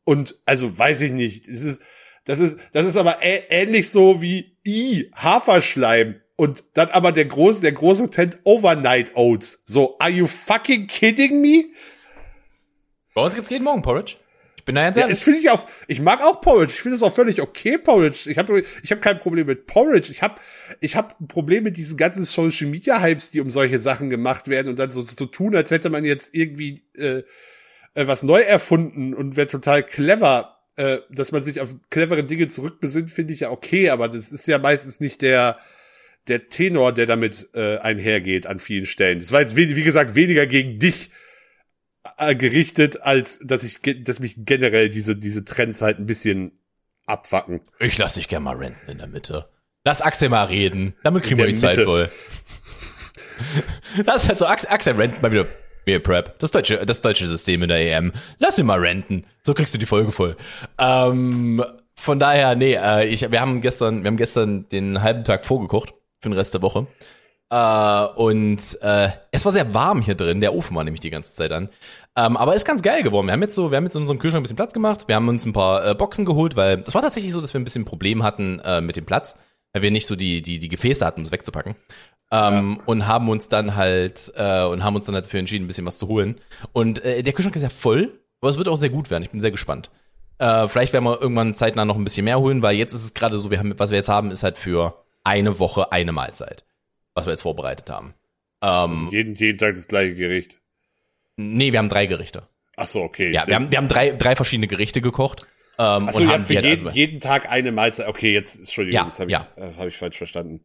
Und also weiß ich nicht. Das ist, das ist, das ist aber ähnlich so wie I, Haferschleim. Und dann aber der große, der große Tent Overnight Oats. So, are you fucking kidding me? Bei uns gibt's jeden Morgen Porridge. Ich bin da ganz ehrlich. Ja, finde ich auch, ich mag auch Porridge. Ich finde es auch völlig okay, Porridge. Ich habe ich hab kein Problem mit Porridge. Ich habe ich hab ein Problem mit diesen ganzen Social Media Hypes, die um solche Sachen gemacht werden und dann so zu so tun, als hätte man jetzt irgendwie, äh, äh, was neu erfunden und wäre total clever. Äh, dass man sich auf clevere Dinge zurückbesinnt, finde ich ja okay, aber das ist ja meistens nicht der, der Tenor, der damit äh, einhergeht an vielen Stellen. Das war jetzt, wie, gesagt, weniger gegen dich äh, gerichtet, als dass ich, dass mich generell diese, diese Trends halt ein bisschen abfacken. Ich lass dich gerne mal renten in der Mitte. Lass Axel mal reden. Damit kriegen wir die Zeit voll. Lass halt so Axel, Axel renten mal wieder Meal Prep, das deutsche, das deutsche System in der EM. Lass ihn mal renten. So kriegst du die Folge voll. Ähm, von daher, nee, äh, ich, wir haben gestern, wir haben gestern den halben Tag vorgekocht für den Rest der Woche. Äh, und äh, es war sehr warm hier drin. Der Ofen war nämlich die ganze Zeit an. Ähm, aber ist ganz geil geworden. Wir haben jetzt so, wir haben jetzt in unserem Kühlschrank ein bisschen Platz gemacht. Wir haben uns ein paar äh, Boxen geholt, weil es war tatsächlich so, dass wir ein bisschen Problem hatten äh, mit dem Platz, weil wir nicht so die die die Gefäße hatten, um es wegzupacken ähm, ja. und haben uns dann halt äh, und haben uns dann halt dafür entschieden, ein bisschen was zu holen. Und äh, der Kühlschrank ist ja voll, aber es wird auch sehr gut werden. Ich bin sehr gespannt. Äh, vielleicht werden wir irgendwann zeitnah noch ein bisschen mehr holen, weil jetzt ist es gerade so, wir haben, was wir jetzt haben, ist halt für eine Woche eine Mahlzeit, was wir jetzt vorbereitet haben. Ähm, also jeden, jeden Tag das gleiche Gericht. Nee, wir haben drei Gerichte. Ach so, okay. Ja, wir haben, wir haben drei, drei verschiedene Gerichte gekocht. Ähm, Ach so, und haben für halt jeden, also, jeden Tag eine Mahlzeit. Okay, jetzt, Entschuldigung, ja, das habe ja. ich, äh, hab ich falsch verstanden.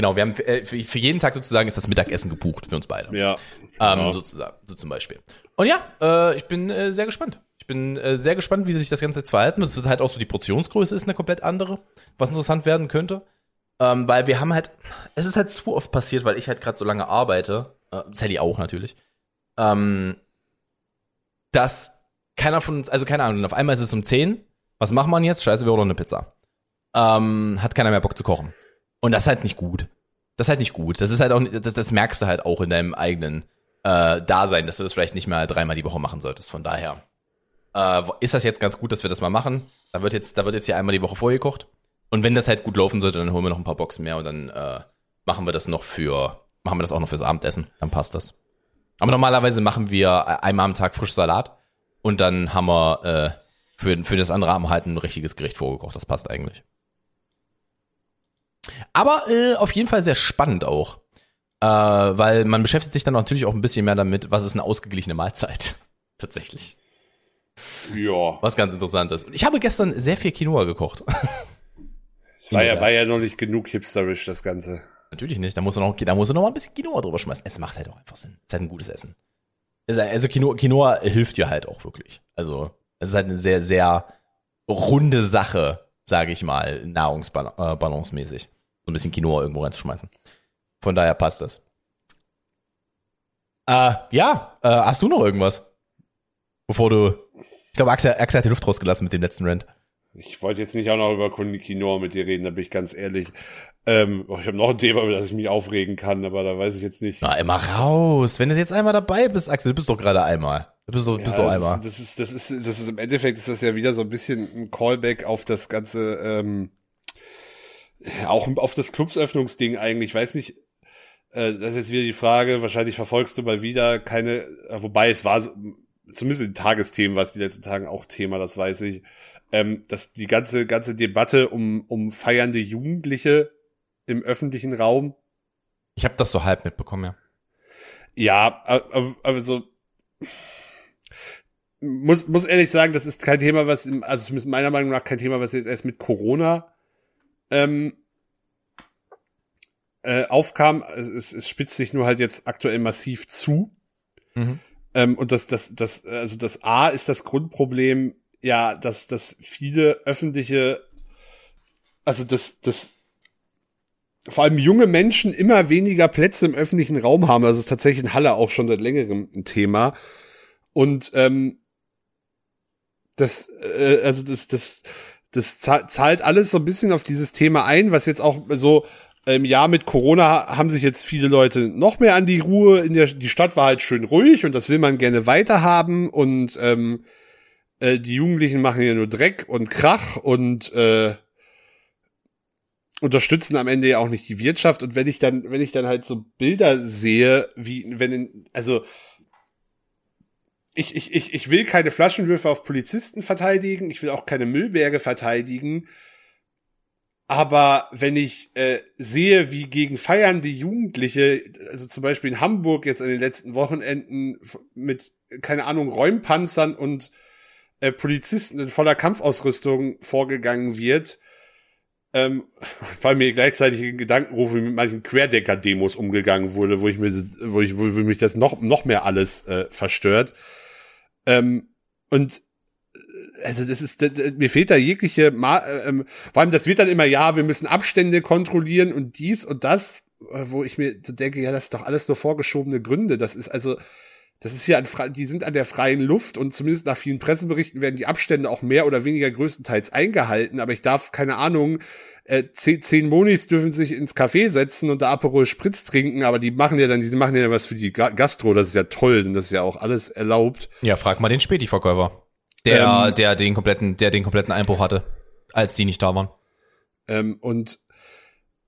Genau, wir haben äh, für, für jeden Tag sozusagen ist das Mittagessen gebucht für uns beide. Ja. Ähm, Ja. sozusagen, so zum Beispiel. Und ja, äh, ich bin äh, sehr gespannt. Ich bin äh, sehr gespannt, wie sich das Ganze jetzt verhalten. wird. Es wird halt auch so, die Portionsgröße ist eine komplett andere, was interessant werden könnte. Ähm, weil wir haben halt, es ist halt zu oft passiert, weil ich halt gerade so lange arbeite, äh, Sally auch natürlich, ähm, dass keiner von uns, also keine Ahnung, auf einmal ist es um 10, was macht man jetzt? Scheiße, wir ordern eine Pizza. Ähm, hat keiner mehr Bock zu kochen. Und das ist halt nicht gut. Das ist halt nicht gut. Das ist halt auch, das, das merkst du halt auch in deinem eigenen äh, Dasein, dass du das vielleicht nicht mal dreimal die Woche machen solltest. Von daher äh, ist das jetzt ganz gut, dass wir das mal machen. Da wird jetzt, da wird jetzt hier einmal die Woche vorgekocht. Und wenn das halt gut laufen sollte, dann holen wir noch ein paar Boxen mehr und dann äh, machen wir das noch für, machen wir das auch noch fürs Abendessen. Dann passt das. Aber normalerweise machen wir einmal am Tag frisch Salat und dann haben wir äh, für, für das andere haben wir halt ein richtiges Gericht vorgekocht. Das passt eigentlich. Aber äh, auf jeden Fall sehr spannend auch. Äh, weil man beschäftigt sich dann natürlich auch ein bisschen mehr damit, was ist eine ausgeglichene Mahlzeit. Tatsächlich. Ja. Was ganz interessant ist. Und ich habe gestern sehr viel Quinoa gekocht. War ja, war ja noch nicht genug hipsterisch, das Ganze. Natürlich nicht. Da muss er noch, da muss er noch mal ein bisschen Quinoa drüber schmeißen. Es macht halt auch einfach Sinn. Es ist halt ein gutes Essen. Also Quinoa, Quinoa hilft dir halt auch wirklich. Also es ist halt eine sehr, sehr runde Sache, sage ich mal, nahrungsbalancemäßig. So ein bisschen Quinoa irgendwo reinzuschmeißen. Von daher passt das. Äh, ja, äh, hast du noch irgendwas? Bevor du. Ich glaube, Axel, Axel hat die Luft rausgelassen mit dem letzten Rant. Ich wollte jetzt nicht auch noch über Quinoa mit dir reden, da bin ich ganz ehrlich. Ähm, oh, ich habe noch ein Thema, über das ich mich aufregen kann, aber da weiß ich jetzt nicht. Na, immer raus. Wenn du jetzt einmal dabei bist, Axel, du bist doch gerade einmal. Du bist doch, bist doch das einmal. Ist, das ist, das ist, das ist im Endeffekt ist das ja wieder so ein bisschen ein Callback auf das ganze, ähm, auch auf das Clubsöffnungsding eigentlich. Ich weiß nicht, äh, das ist jetzt wieder die Frage. Wahrscheinlich verfolgst du mal wieder keine, wobei es war, so- zumindest in Tagesthemen war es die letzten Tagen auch Thema, das weiß ich. Ähm, dass die ganze ganze Debatte um um feiernde Jugendliche im öffentlichen Raum Ich habe das so halb mitbekommen, ja. Ja, aber, aber so muss muss ehrlich sagen, das ist kein Thema, was im, also zumindest meiner Meinung nach kein Thema, was jetzt erst mit Corona ähm, äh, aufkam. Es, es, es spitzt sich nur halt jetzt aktuell massiv zu. Mhm. Ähm, und das, das, das, also das A ist das Grundproblem, ja, dass, dass viele öffentliche, also das, das, vor allem junge Menschen immer weniger Plätze im öffentlichen Raum haben. Also es ist tatsächlich in Halle auch schon seit längerem ein Thema. Und ähm, das, äh, also das, das, das za- zahlt alles so ein bisschen auf dieses Thema ein, was jetzt auch so im Jahr mit Corona haben sich jetzt viele Leute noch mehr an die Ruhe. In der die Stadt war halt schön ruhig und das will man gerne weiterhaben und ähm, äh, die Jugendlichen machen ja nur Dreck und Krach und äh, unterstützen am Ende ja auch nicht die Wirtschaft. Und wenn ich dann, wenn ich dann halt so Bilder sehe, wie wenn in, also ich, ich, ich, ich will keine Flaschenwürfe auf Polizisten verteidigen, ich will auch keine Müllberge verteidigen. Aber wenn ich äh, sehe, wie gegen feiernde Jugendliche, also zum Beispiel in Hamburg jetzt an den letzten Wochenenden mit, keine Ahnung, Räumpanzern und äh, Polizisten in voller Kampfausrüstung vorgegangen wird, ähm, weil mir gleichzeitig in Gedankenrufe mit manchen Querdecker-Demos umgegangen wurde, wo ich mir, wo ich, wo mich das noch, noch mehr alles äh, verstört. Ähm, und äh, also das ist, d- d- mir fehlt da jegliche, Ma äh, ähm, vor allem das wird dann immer, ja, wir müssen Abstände kontrollieren und dies und das, äh, wo ich mir denke, ja, das ist doch alles nur vorgeschobene Gründe. Das ist also, das ist hier an, die sind an der freien Luft und zumindest nach vielen Presseberichten werden die Abstände auch mehr oder weniger größtenteils eingehalten, aber ich darf, keine Ahnung, äh, zehn, zehn Monis dürfen sich ins Café setzen und da Aperol Spritz trinken, aber die machen ja dann, die machen ja was für die Ga- Gastro, das ist ja toll, denn das ist ja auch alles erlaubt. Ja, frag mal den Späti-Verkäufer. Der, Ähm. der den kompletten, der den kompletten Einbruch hatte, als die nicht da waren. Ähm, und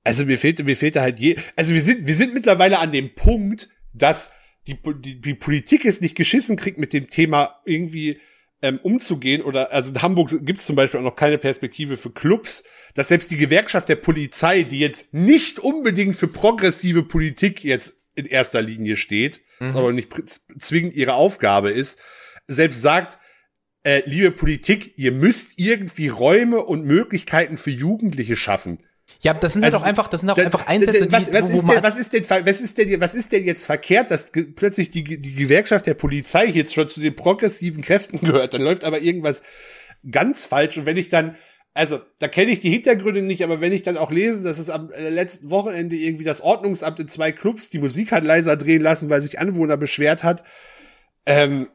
also mir fehlt, mir fehlt da halt je, also wir sind, wir sind mittlerweile an dem Punkt, dass die, die, die Politik es nicht geschissen kriegt, mit dem Thema irgendwie ähm, umzugehen oder also in Hamburg gibt es zum Beispiel auch noch keine Perspektive für Clubs, dass selbst die Gewerkschaft der Polizei, die jetzt nicht unbedingt für progressive Politik jetzt in erster Linie steht, was aber nicht zwingend ihre Aufgabe ist, selbst sagt, äh, liebe Politik, ihr müsst irgendwie Räume und Möglichkeiten für Jugendliche schaffen. Ja, das sind Also, auch einfach, das sind auch Da- einfach Einsätze, die, was, was, wo ist denn, was ist denn was ist denn was ist denn jetzt verkehrt, dass plötzlich die, die Gewerkschaft der Polizei jetzt schon zu den progressiven Kräften gehört? Dann läuft aber irgendwas ganz falsch und wenn ich dann also, da kenne ich die Hintergründe nicht, aber wenn ich dann auch lese, dass es am äh, letzten Wochenende irgendwie das Ordnungsamt in zwei Clubs die Musik hat leiser drehen lassen, weil sich Anwohner beschwert hat, ähm,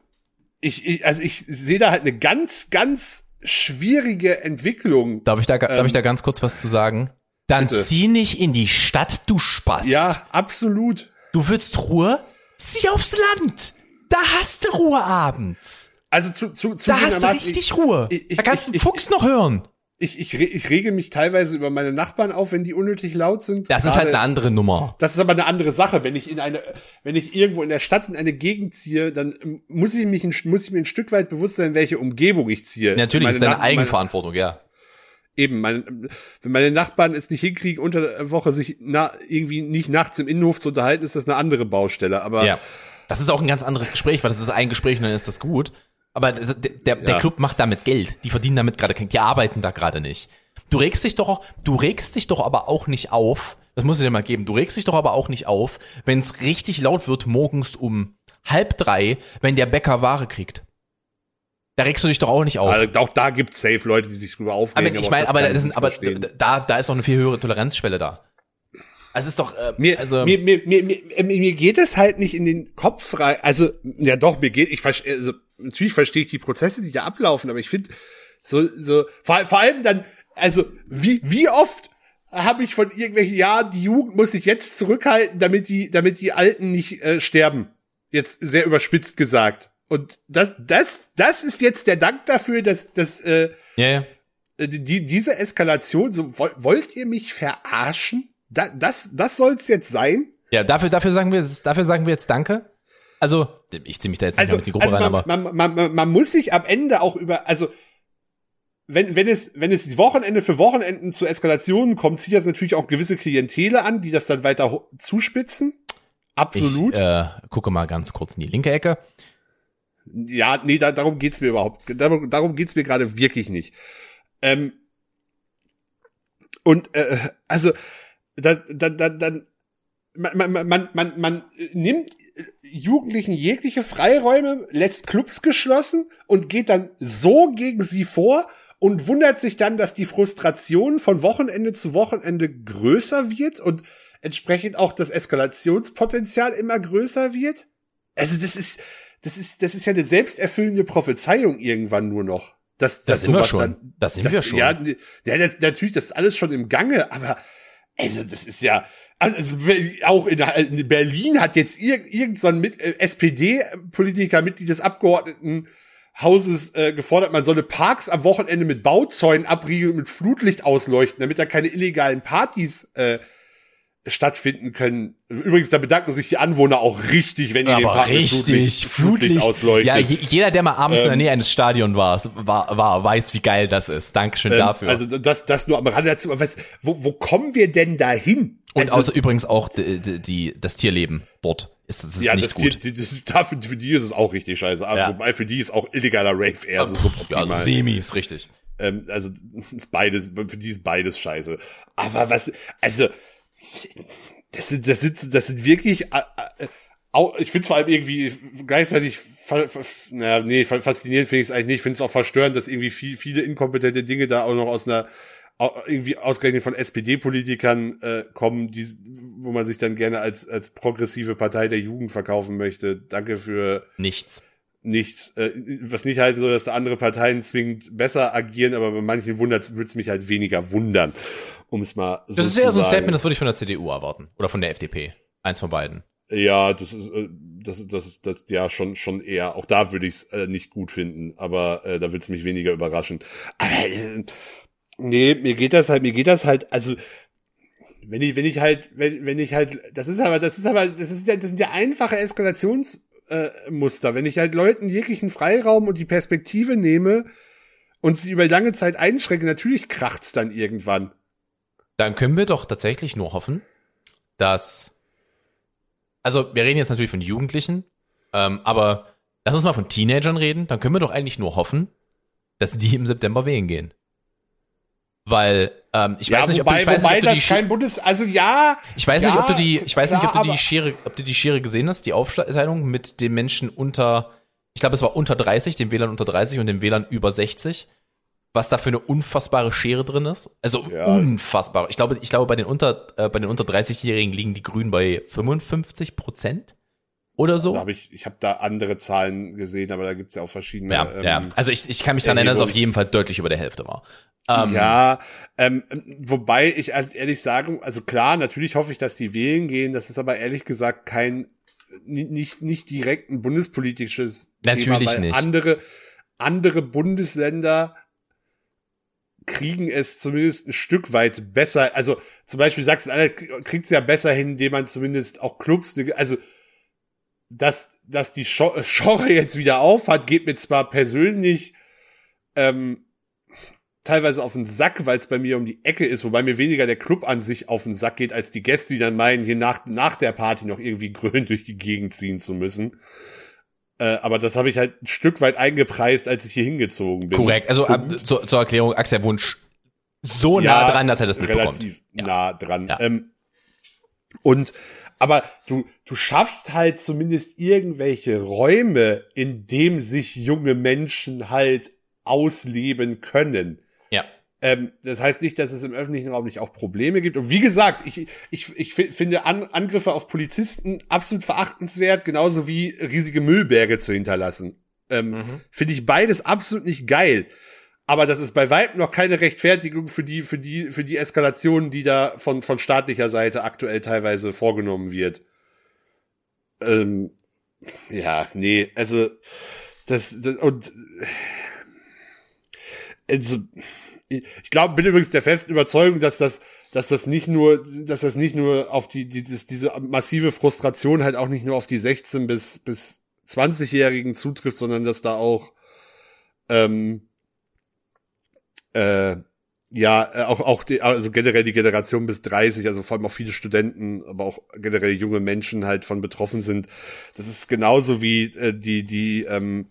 ich, ich also ich sehe da halt eine ganz, ganz schwierige Entwicklung. darf ich da, darf ich da ganz kurz was zu sagen? Dann Bitte. zieh nicht in die Stadt, du Spaß. Ja, absolut. Du willst Ruhe? Zieh aufs Land. Da hast du Ruhe abends. Also zu, zu, zu Da hast du richtig Ruhe. ich- da kannst du ich- einen Fuchs noch hören. Ich, ich, ich rege mich teilweise über meine Nachbarn auf, wenn die unnötig laut sind. Das ist halt Gerade- eine andere Nummer. Das ist aber eine andere Sache. Wenn ich in eine, wenn ich irgendwo in der Stadt in eine Gegend ziehe, dann muss ich mich, ein, muss ich mir ein Stück weit bewusst sein, welche Umgebung ich ziehe. Natürlich Meine ist deine Eigenverantwortung, ja. Eben, meine, wenn meine Nachbarn es nicht hinkriegen, unter der Woche sich na, irgendwie nicht nachts im Innenhof zu unterhalten, ist das eine andere Baustelle. Aber Ja. Das ist auch ein ganz anderes Gespräch, weil das ist ein Gespräch und dann ist das gut. Aber der, der, der Ja. Club macht damit Geld. Die verdienen damit gerade kein, die arbeiten da gerade nicht. Du regst dich doch auch, du regst dich doch aber auch nicht auf. Das muss ich dir mal geben. Du regst dich doch aber auch nicht auf, wenn es richtig laut wird morgens um halb drei, wenn der Bäcker Ware kriegt. Da regst du dich doch auch nicht auf. also auch da gibt's safe Leute, die sich drüber aber aufregen. ich meine, aber, das ich sind, aber da, da ist doch eine viel höhere Toleranzschwelle da. Also es ist doch, äh, Mir, also, mir, mir, mir, mir, mir geht es halt nicht in den Kopf rein. Also, ja doch, mir geht, ich verstehe, also, natürlich verstehe ich die Prozesse, die da ablaufen, aber ich finde, so, so, vor, vor allem dann, also, wie, wie oft habe ich von irgendwelchen Jahren, die Jugend muss sich jetzt zurückhalten, damit die, damit die Alten nicht äh, sterben. Jetzt sehr überspitzt gesagt. Und das, das, das ist jetzt der Dank dafür, dass, dass äh, ja, ja. äh, die, diese Eskalation, so woll- wollt ihr mich verarschen? Da, das, das soll's jetzt sein? Ja, dafür, dafür sagen wir, jetzt- dafür sagen wir jetzt Danke. Also, ich ziehe mich da jetzt nicht Also, mehr mit die Gruppe also rein, man, aber man, man, man, man muss sich am Ende auch über, also wenn, wenn es, wenn es Wochenende für Wochenenden zu Eskalationen kommt, zieht das natürlich auch gewisse Klientele an, die das dann weiter zuspitzen. Absolut. ich äh, gucke mal ganz kurz in die linke Ecke. Ja, nee, da, darum geht's mir überhaupt. Darum, darum geht's mir gerade wirklich nicht. Ähm, und äh, also da, da, da, dann man, man, man, man, man nimmt Jugendlichen jegliche Freiräume, lässt Clubs geschlossen und geht dann so gegen sie vor und wundert sich dann, dass die Frustration von Wochenende zu Wochenende größer wird und entsprechend auch das Eskalationspotenzial immer größer wird. Also das ist, das ist, das ist ja eine selbsterfüllende Prophezeiung irgendwann nur noch. Dass, Das dass sind wir schon. Dann, Das sind dass- wir schon. Ja, ja, das, natürlich, das ist alles schon im Gange, aber also das ist ja, also auch in, in Berlin hat jetzt irg, irgend so ein mit, äh, SPD-Politiker, Mitglied des Abgeordnetenhauses äh, gefordert, man solle Parks am Wochenende mit Bauzäunen abriegeln und mit Flutlicht ausleuchten, damit da keine illegalen Partys äh, stattfinden können. Übrigens, da bedanken sich die Anwohner auch richtig, wenn die den Aber Park mit richtig, Flutlicht, Flutlicht. ausleuchtet. Ja, je, jeder, der mal abends in der Ähm, Nähe eines Stadions war, war, war, weiß, wie geil das ist. Dankeschön Ähm, dafür. Also das, das nur am Rande dazu. Was, wo, wo kommen wir denn dahin? und also, außer übrigens auch die, die, die, das Tierleben dort ist, das ist ja, nicht das, gut. Die, das dafür, für die ist es auch richtig scheiße. Aber Ja. wobei für die ist auch illegaler Rave eher so ja, suboptimal. also semi ist richtig. ähm, also beides, für die ist beides scheiße. Aber was, also das sind, das sind, das sind wirklich, ich finde es vor allem irgendwie gleichzeitig, naja, nee, fa- faszinierend finde ich es eigentlich nicht. Ich finde es auch verstörend, dass irgendwie viel, viele inkompetente Dinge da auch noch aus einer irgendwie ausgerechnet von SPD-Politikern äh, kommen, die, wo man sich dann gerne als als progressive Partei der Jugend verkaufen möchte. Danke für Nichts. nichts, äh, was nicht heißt, so, dass da andere Parteien zwingend besser agieren, aber bei manchen wundert würde es mich halt weniger wundern, um es mal so Das ist zu eher so ein sagen. Statement, das würde ich von der CDU erwarten. Oder von der FDP. Eins von beiden. Ja, das ist, äh, das ist, das ist, das, ja, schon, schon eher. Auch da würde ich es äh, nicht gut finden, aber äh, da würde es mich weniger überraschen. Aber äh, nee, mir geht das halt, mir geht das halt, also wenn ich, wenn ich halt, wenn, wenn ich halt, das ist aber, das ist aber, das ist ja, das sind ja einfache Eskalationsmuster. Äh, wenn ich halt Leuten jeglichen Freiraum und die Perspektive nehme und sie über lange Zeit einschränke, natürlich kracht's dann irgendwann. Dann können wir doch tatsächlich nur hoffen, dass. Also, wir reden jetzt natürlich von Jugendlichen, ähm, aber lass uns mal von Teenagern reden. Dann können wir doch eigentlich nur hoffen, dass die im September wählen gehen. Weil ähm, ich weiß nicht, ob wobei, du, ich weiß wobei nicht, ob du die das kein Bundes, also ja. ich weiß ja, nicht, ob du die, ich weiß nicht, ob du die Schere, ob du die Schere gesehen hast, die Aufteilung mit den Menschen unter, ich glaube, es war unter 30, dem WLAN unter 30 und dem WLAN über 60. Was da für eine unfassbare Schere drin ist. Also Ja. unfassbar. Ich glaube, ich glaube, bei den unter, äh, bei den unter 30-Jährigen liegen die Grünen bei 55 Prozent oder so. Da hab ich ich habe da andere Zahlen gesehen, aber da gibt's ja auch verschiedene. Ja, ähm, ja. Also ich, ich kann mich daran erinnern, dass es auf jeden Fall deutlich über der Hälfte war. Ähm, Ja, ähm, wobei ich halt ehrlich sagen, also klar, natürlich hoffe ich, dass die wählen gehen. Das ist aber ehrlich gesagt kein ni- nicht nicht direkt ein bundespolitisches Natürlich Thema, weil nicht. andere andere Bundesländer kriegen es zumindest ein Stück weit besser. Also zum Beispiel Sachsen-Anhalt kriegt es ja besser hin, indem man zumindest auch Clubs, also dass, dass die Scho- Genre jetzt wieder auf hat, geht mir zwar persönlich ähm, teilweise auf den Sack, weil es bei mir um die Ecke ist, wobei mir weniger der Club an sich auf den Sack geht, als die Gäste, die dann meinen, hier nach, nach der Party noch irgendwie grün durch die Gegend ziehen zu müssen. Äh, aber das habe ich halt ein Stück weit eingepreist, als ich hier hingezogen bin. korrekt. Also ab, Punkt. zur, Erklärung, Axel Wunsch so nah dran, dass er das mitbekommt. Relativ Ja. nah dran. Ja. Ähm, und aber du du schaffst halt zumindest irgendwelche Räume, in dem sich junge Menschen halt ausleben können. Ähm, das heißt nicht, dass es im öffentlichen Raum nicht auch Probleme gibt. Und wie gesagt, ich, ich, ich fi- finde An Angriffe auf Polizisten absolut verachtenswert, genauso wie riesige Müllberge zu hinterlassen. Ähm, Finde ich beides absolut nicht geil. Aber das ist bei weitem noch keine Rechtfertigung für die, für die, für die Eskalation, die da von, von staatlicher Seite aktuell teilweise vorgenommen wird. Ähm, ja, nee, also, das, das und, also, ich glaube, bin übrigens der festen Überzeugung, dass das, dass das nicht nur, dass das nicht nur auf die, die das, diese massive Frustration halt auch nicht nur auf die 16 bis bis 20-Jährigen zutrifft, sondern dass da auch ähm, äh, ja äh, auch auch die, also generell die Generation bis 30, also vor allem auch viele Studenten, aber auch generell junge Menschen halt von betroffen sind. Das ist genauso wie äh, die die ähm,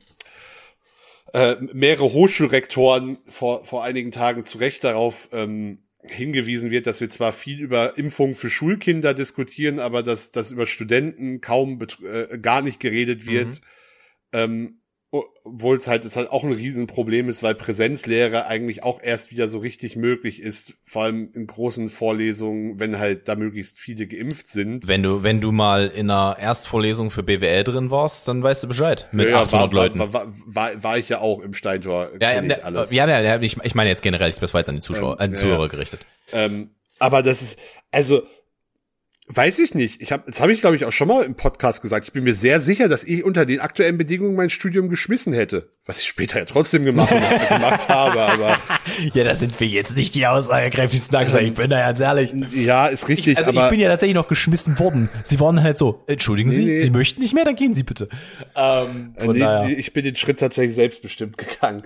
äh, mehrere Hochschulrektoren vor, vor einigen Tagen zu Recht darauf ähm, hingewiesen wird, dass wir zwar viel über Impfungen für Schulkinder diskutieren, aber dass, dass über Studenten kaum äh, gar nicht geredet wird. Ähm, obwohl es halt, es halt auch ein Riesenproblem ist, weil Präsenzlehre eigentlich auch erst wieder so richtig möglich ist, vor allem in großen Vorlesungen, wenn halt da möglichst viele geimpft sind. Wenn du, wenn du mal in einer Erstvorlesung für BWL drin warst, dann weißt du Bescheid. Mit Ja, ja, 800 war, Leuten. War, war, war, war ich ja auch im Steintor. ja, ja, ich ja, alles. ja, ja, ich, ich meine jetzt generell, das war jetzt an die Zuschauer, Ähm, an die ja, Zuhörer ja. gerichtet. Ähm, aber das ist, also, weiß ich nicht. Ich hab, das habe ich, glaube ich, auch schon mal im Podcast gesagt. Ich bin mir sehr sicher, dass ich unter den aktuellen Bedingungen mein Studium geschmissen hätte. Was ich später ja trotzdem gemacht, gemacht habe, aber Ja, da sind wir jetzt nicht die aussagekräftigsten Axel, ich bin da ganz ehrlich. ja, ist richtig, Also aber. ich bin ja tatsächlich noch geschmissen worden. Sie waren halt so, entschuldigen Sie, nee. Sie möchten nicht mehr, dann gehen Sie bitte. Ähm, Äh, nee, nee, ich bin den Schritt tatsächlich selbstbestimmt gegangen.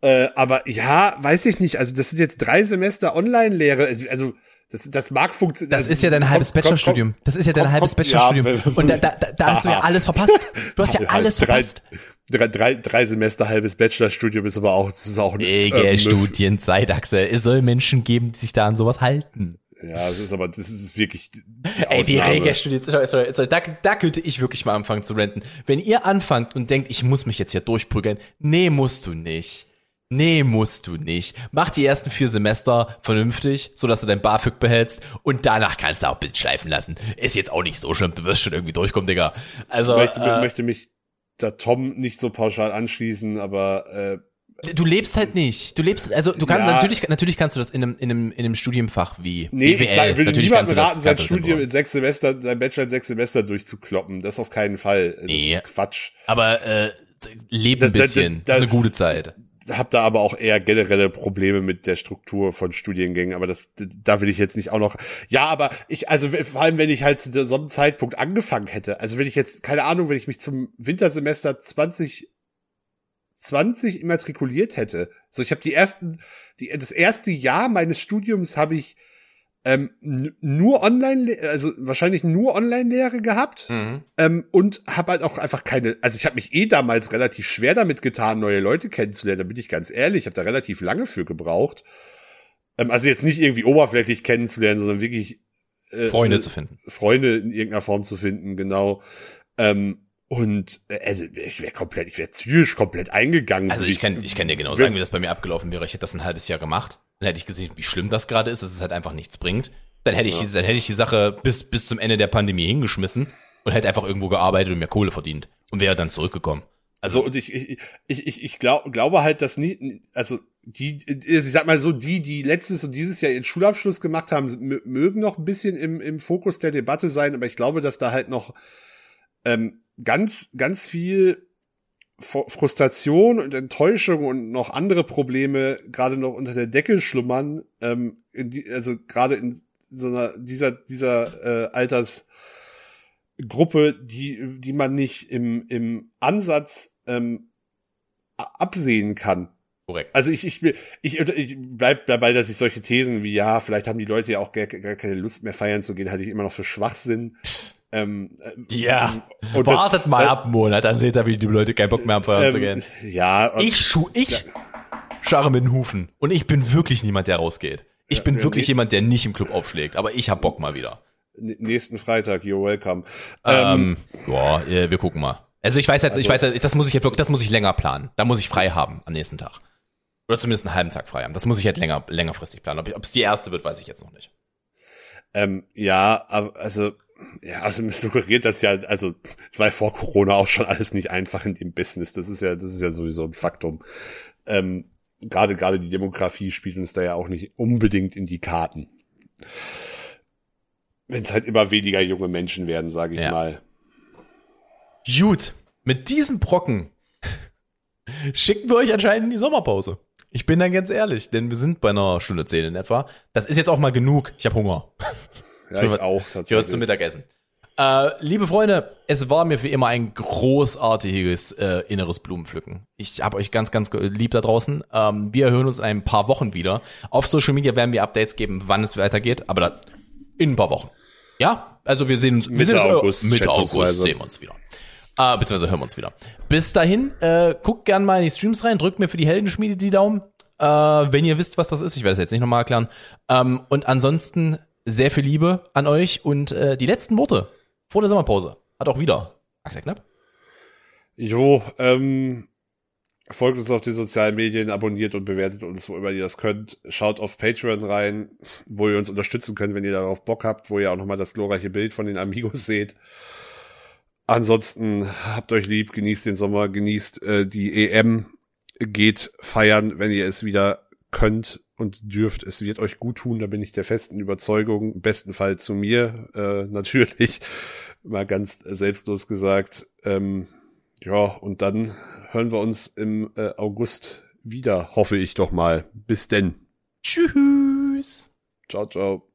Äh, aber ja, weiß ich nicht. Also das sind jetzt drei Semester Online-Lehre. Also, also das, das mag funktionieren. Das ist ja dein halbes Bachelorstudium. Das ist ja dein halbes Bachelorstudium. ja, Und da, da, da, hast du ja alles verpasst. Du hast ja alles drei, verpasst. drei, drei, drei Semester halbes Bachelorstudium ist aber auch, das ist auch ein Ege ähm, Studienzeit, Axel. Es soll Menschen geben, die sich da an sowas halten. Ja, das ist aber, das ist wirklich die Ey, die Ausnahme. rege Studienzeit, sorry, sorry, sorry, da, da könnte ich wirklich mal anfangen zu renten. Wenn ihr anfangt und denkt, ich muss mich jetzt hier durchprügeln, nee, musst du nicht. Nee, musst du nicht. Mach die ersten vier Semester vernünftig, so dass du dein BAföG behältst und danach kannst du auch Bild schleifen lassen. Ist jetzt auch nicht so schlimm, du wirst schon irgendwie durchkommen, Digga. Also, Ich möchte, äh, möchte mich da Tom nicht so pauschal anschließen, aber äh, du lebst halt nicht. Du lebst, also du kannst, Ja. natürlich, natürlich kannst du das in einem, in einem, in einem Studienfach wie nee, BWL. ich sag, würde natürlich niemandem raten, sein das Studium in sechs Semester, sein Bachelor in sechs Semester durchzukloppen. Das auf keinen Fall. Das Nee. ist Quatsch. Aber äh, leb ein Das- das- bisschen. Das, das- ist eine gute Zeit. Hab da aber auch eher generelle Probleme mit der Struktur von Studiengängen, aber das, da will ich jetzt nicht auch noch, ja, aber ich, also vor allem, wenn ich halt zu so einem Zeitpunkt angefangen hätte, also wenn ich jetzt, keine Ahnung, wenn ich mich zum Wintersemester 20, 20 immatrikuliert hätte, so ich habe die ersten, die, das erste Jahr meines Studiums habe ich ähm, nur online, also wahrscheinlich nur Online-Lehre gehabt ähm, und habe halt auch einfach keine, also ich habe mich eh damals relativ schwer damit getan, neue Leute kennenzulernen, da bin ich ganz ehrlich, ich habe da relativ lange für gebraucht. Ähm, also jetzt nicht irgendwie oberflächlich kennenzulernen, sondern wirklich äh, Freunde äh, zu finden. Freunde in irgendeiner Form zu finden, genau. Ähm, und äh, also ich wäre komplett, ich wäre psychisch komplett eingegangen. Also ich kann, ich kann dir genau sagen, wie das bei mir abgelaufen wäre. Ich hätte das ein halbes Jahr gemacht. Dann hätte ich gesehen, wie schlimm das gerade ist, dass es halt einfach nichts bringt. Dann hätte ich, ja. die, dann hätte ich die Sache bis, bis zum Ende der Pandemie hingeschmissen und hätte einfach irgendwo gearbeitet und mir Kohle verdient und wäre dann zurückgekommen. Also, also und ich, ich, ich, ich, ich glaub, glaube halt, dass nie, also die, ich sag mal so, die, die letztes und dieses Jahr ihren Schulabschluss gemacht haben, mögen noch ein bisschen im, im Fokus der Debatte sein, aber ich glaube, dass da halt noch ähm, ganz, ganz viel Frustration und Enttäuschung und noch andere Probleme gerade noch unter der Decke schlummern, ähm, die, also gerade in so einer dieser dieser äh, Altersgruppe, die die man nicht im im Ansatz ähm, absehen kann. Korrekt. Also ich, ich, ich, ich bleib dabei, dass ich solche Thesen wie, ja, vielleicht haben die Leute ja auch gar, gar keine Lust mehr feiern zu gehen, halte ich immer noch für Schwachsinn. Ähm, äh, ja, und wartet das, mal äh, ab einen Monat, dann seht ihr, wie die Leute keinen Bock mehr haben, feiern ähm, zu gehen. Ja. Ich schu ich ja. scharre mit den Hufen und ich bin wirklich niemand, der rausgeht. Ich ja, bin wirklich jemand, der nicht im Club aufschlägt, aber ich hab Bock mal wieder. Nächsten Freitag, you're welcome. Ähm, ähm boah, wir gucken mal. Also ich weiß halt, also, ich weiß halt, das muss ich halt wirklich, das muss ich länger planen. Da muss ich frei haben am nächsten Tag. Oder zumindest einen halben Tag frei haben. Das muss ich halt länger, längerfristig planen. Ob es die erste wird, weiß ich jetzt noch nicht. Ähm, ja, aber also ja, also mir suggeriert das ja, also ich war vor Corona auch schon alles nicht einfach in dem Business. Das ist ja, das ist ja sowieso ein Faktum. Ähm, gerade gerade die Demografie spielt uns da ja auch nicht unbedingt in die Karten. Wenn es halt immer weniger junge Menschen werden, sage ich ja. mal. Gut, mit diesem Brocken schicken wir euch anscheinend in die Sommerpause. Ich bin dann ganz ehrlich, denn wir sind bei einer Stunde zehn in etwa. Das ist jetzt auch mal genug. Ich habe Hunger. Ja, ich, ich auch. Ich heute zum Mittagessen. Äh, liebe Freunde, es war mir wie immer ein großartiges äh, inneres Blumenpflücken. Ich habe euch ganz, ganz lieb da draußen. Ähm, wir hören uns in ein paar Wochen wieder. Auf Social Media werden wir Updates geben, wann es weitergeht, aber da, in ein paar Wochen. Ja, also wir sehen uns Mitte sehen uns, August. Mitte August sehen wir uns wieder. Äh, beziehungsweise hören wir uns wieder. Bis dahin, äh, guckt gern mal in die Streams rein, drückt mir für die Heldenschmiede die Daumen. Äh, wenn ihr wisst, was das ist, ich werde es jetzt nicht nochmal erklären. Ähm, und ansonsten sehr viel Liebe an euch und äh, die letzten Worte vor der Sommerpause hat auch wieder Axel Knapp. Jo, ähm, folgt uns auf den sozialen Medien, abonniert und bewertet uns, wo immer ihr das könnt. Schaut auf Patreon rein, wo ihr uns unterstützen könnt, wenn ihr darauf Bock habt, wo ihr auch nochmal das glorreiche Bild von den Amigos seht. Ansonsten habt euch lieb, genießt den Sommer, genießt äh, die EM, geht feiern, wenn ihr es wieder könnt und dürft. Es wird euch gut tun, da bin ich der festen Überzeugung. Im besten Fall zu mir, äh, natürlich. Mal ganz selbstlos gesagt. Ähm, ja, und dann hören wir uns im äh, August wieder, hoffe ich doch mal. Bis denn. Tschüss. Ciao, ciao.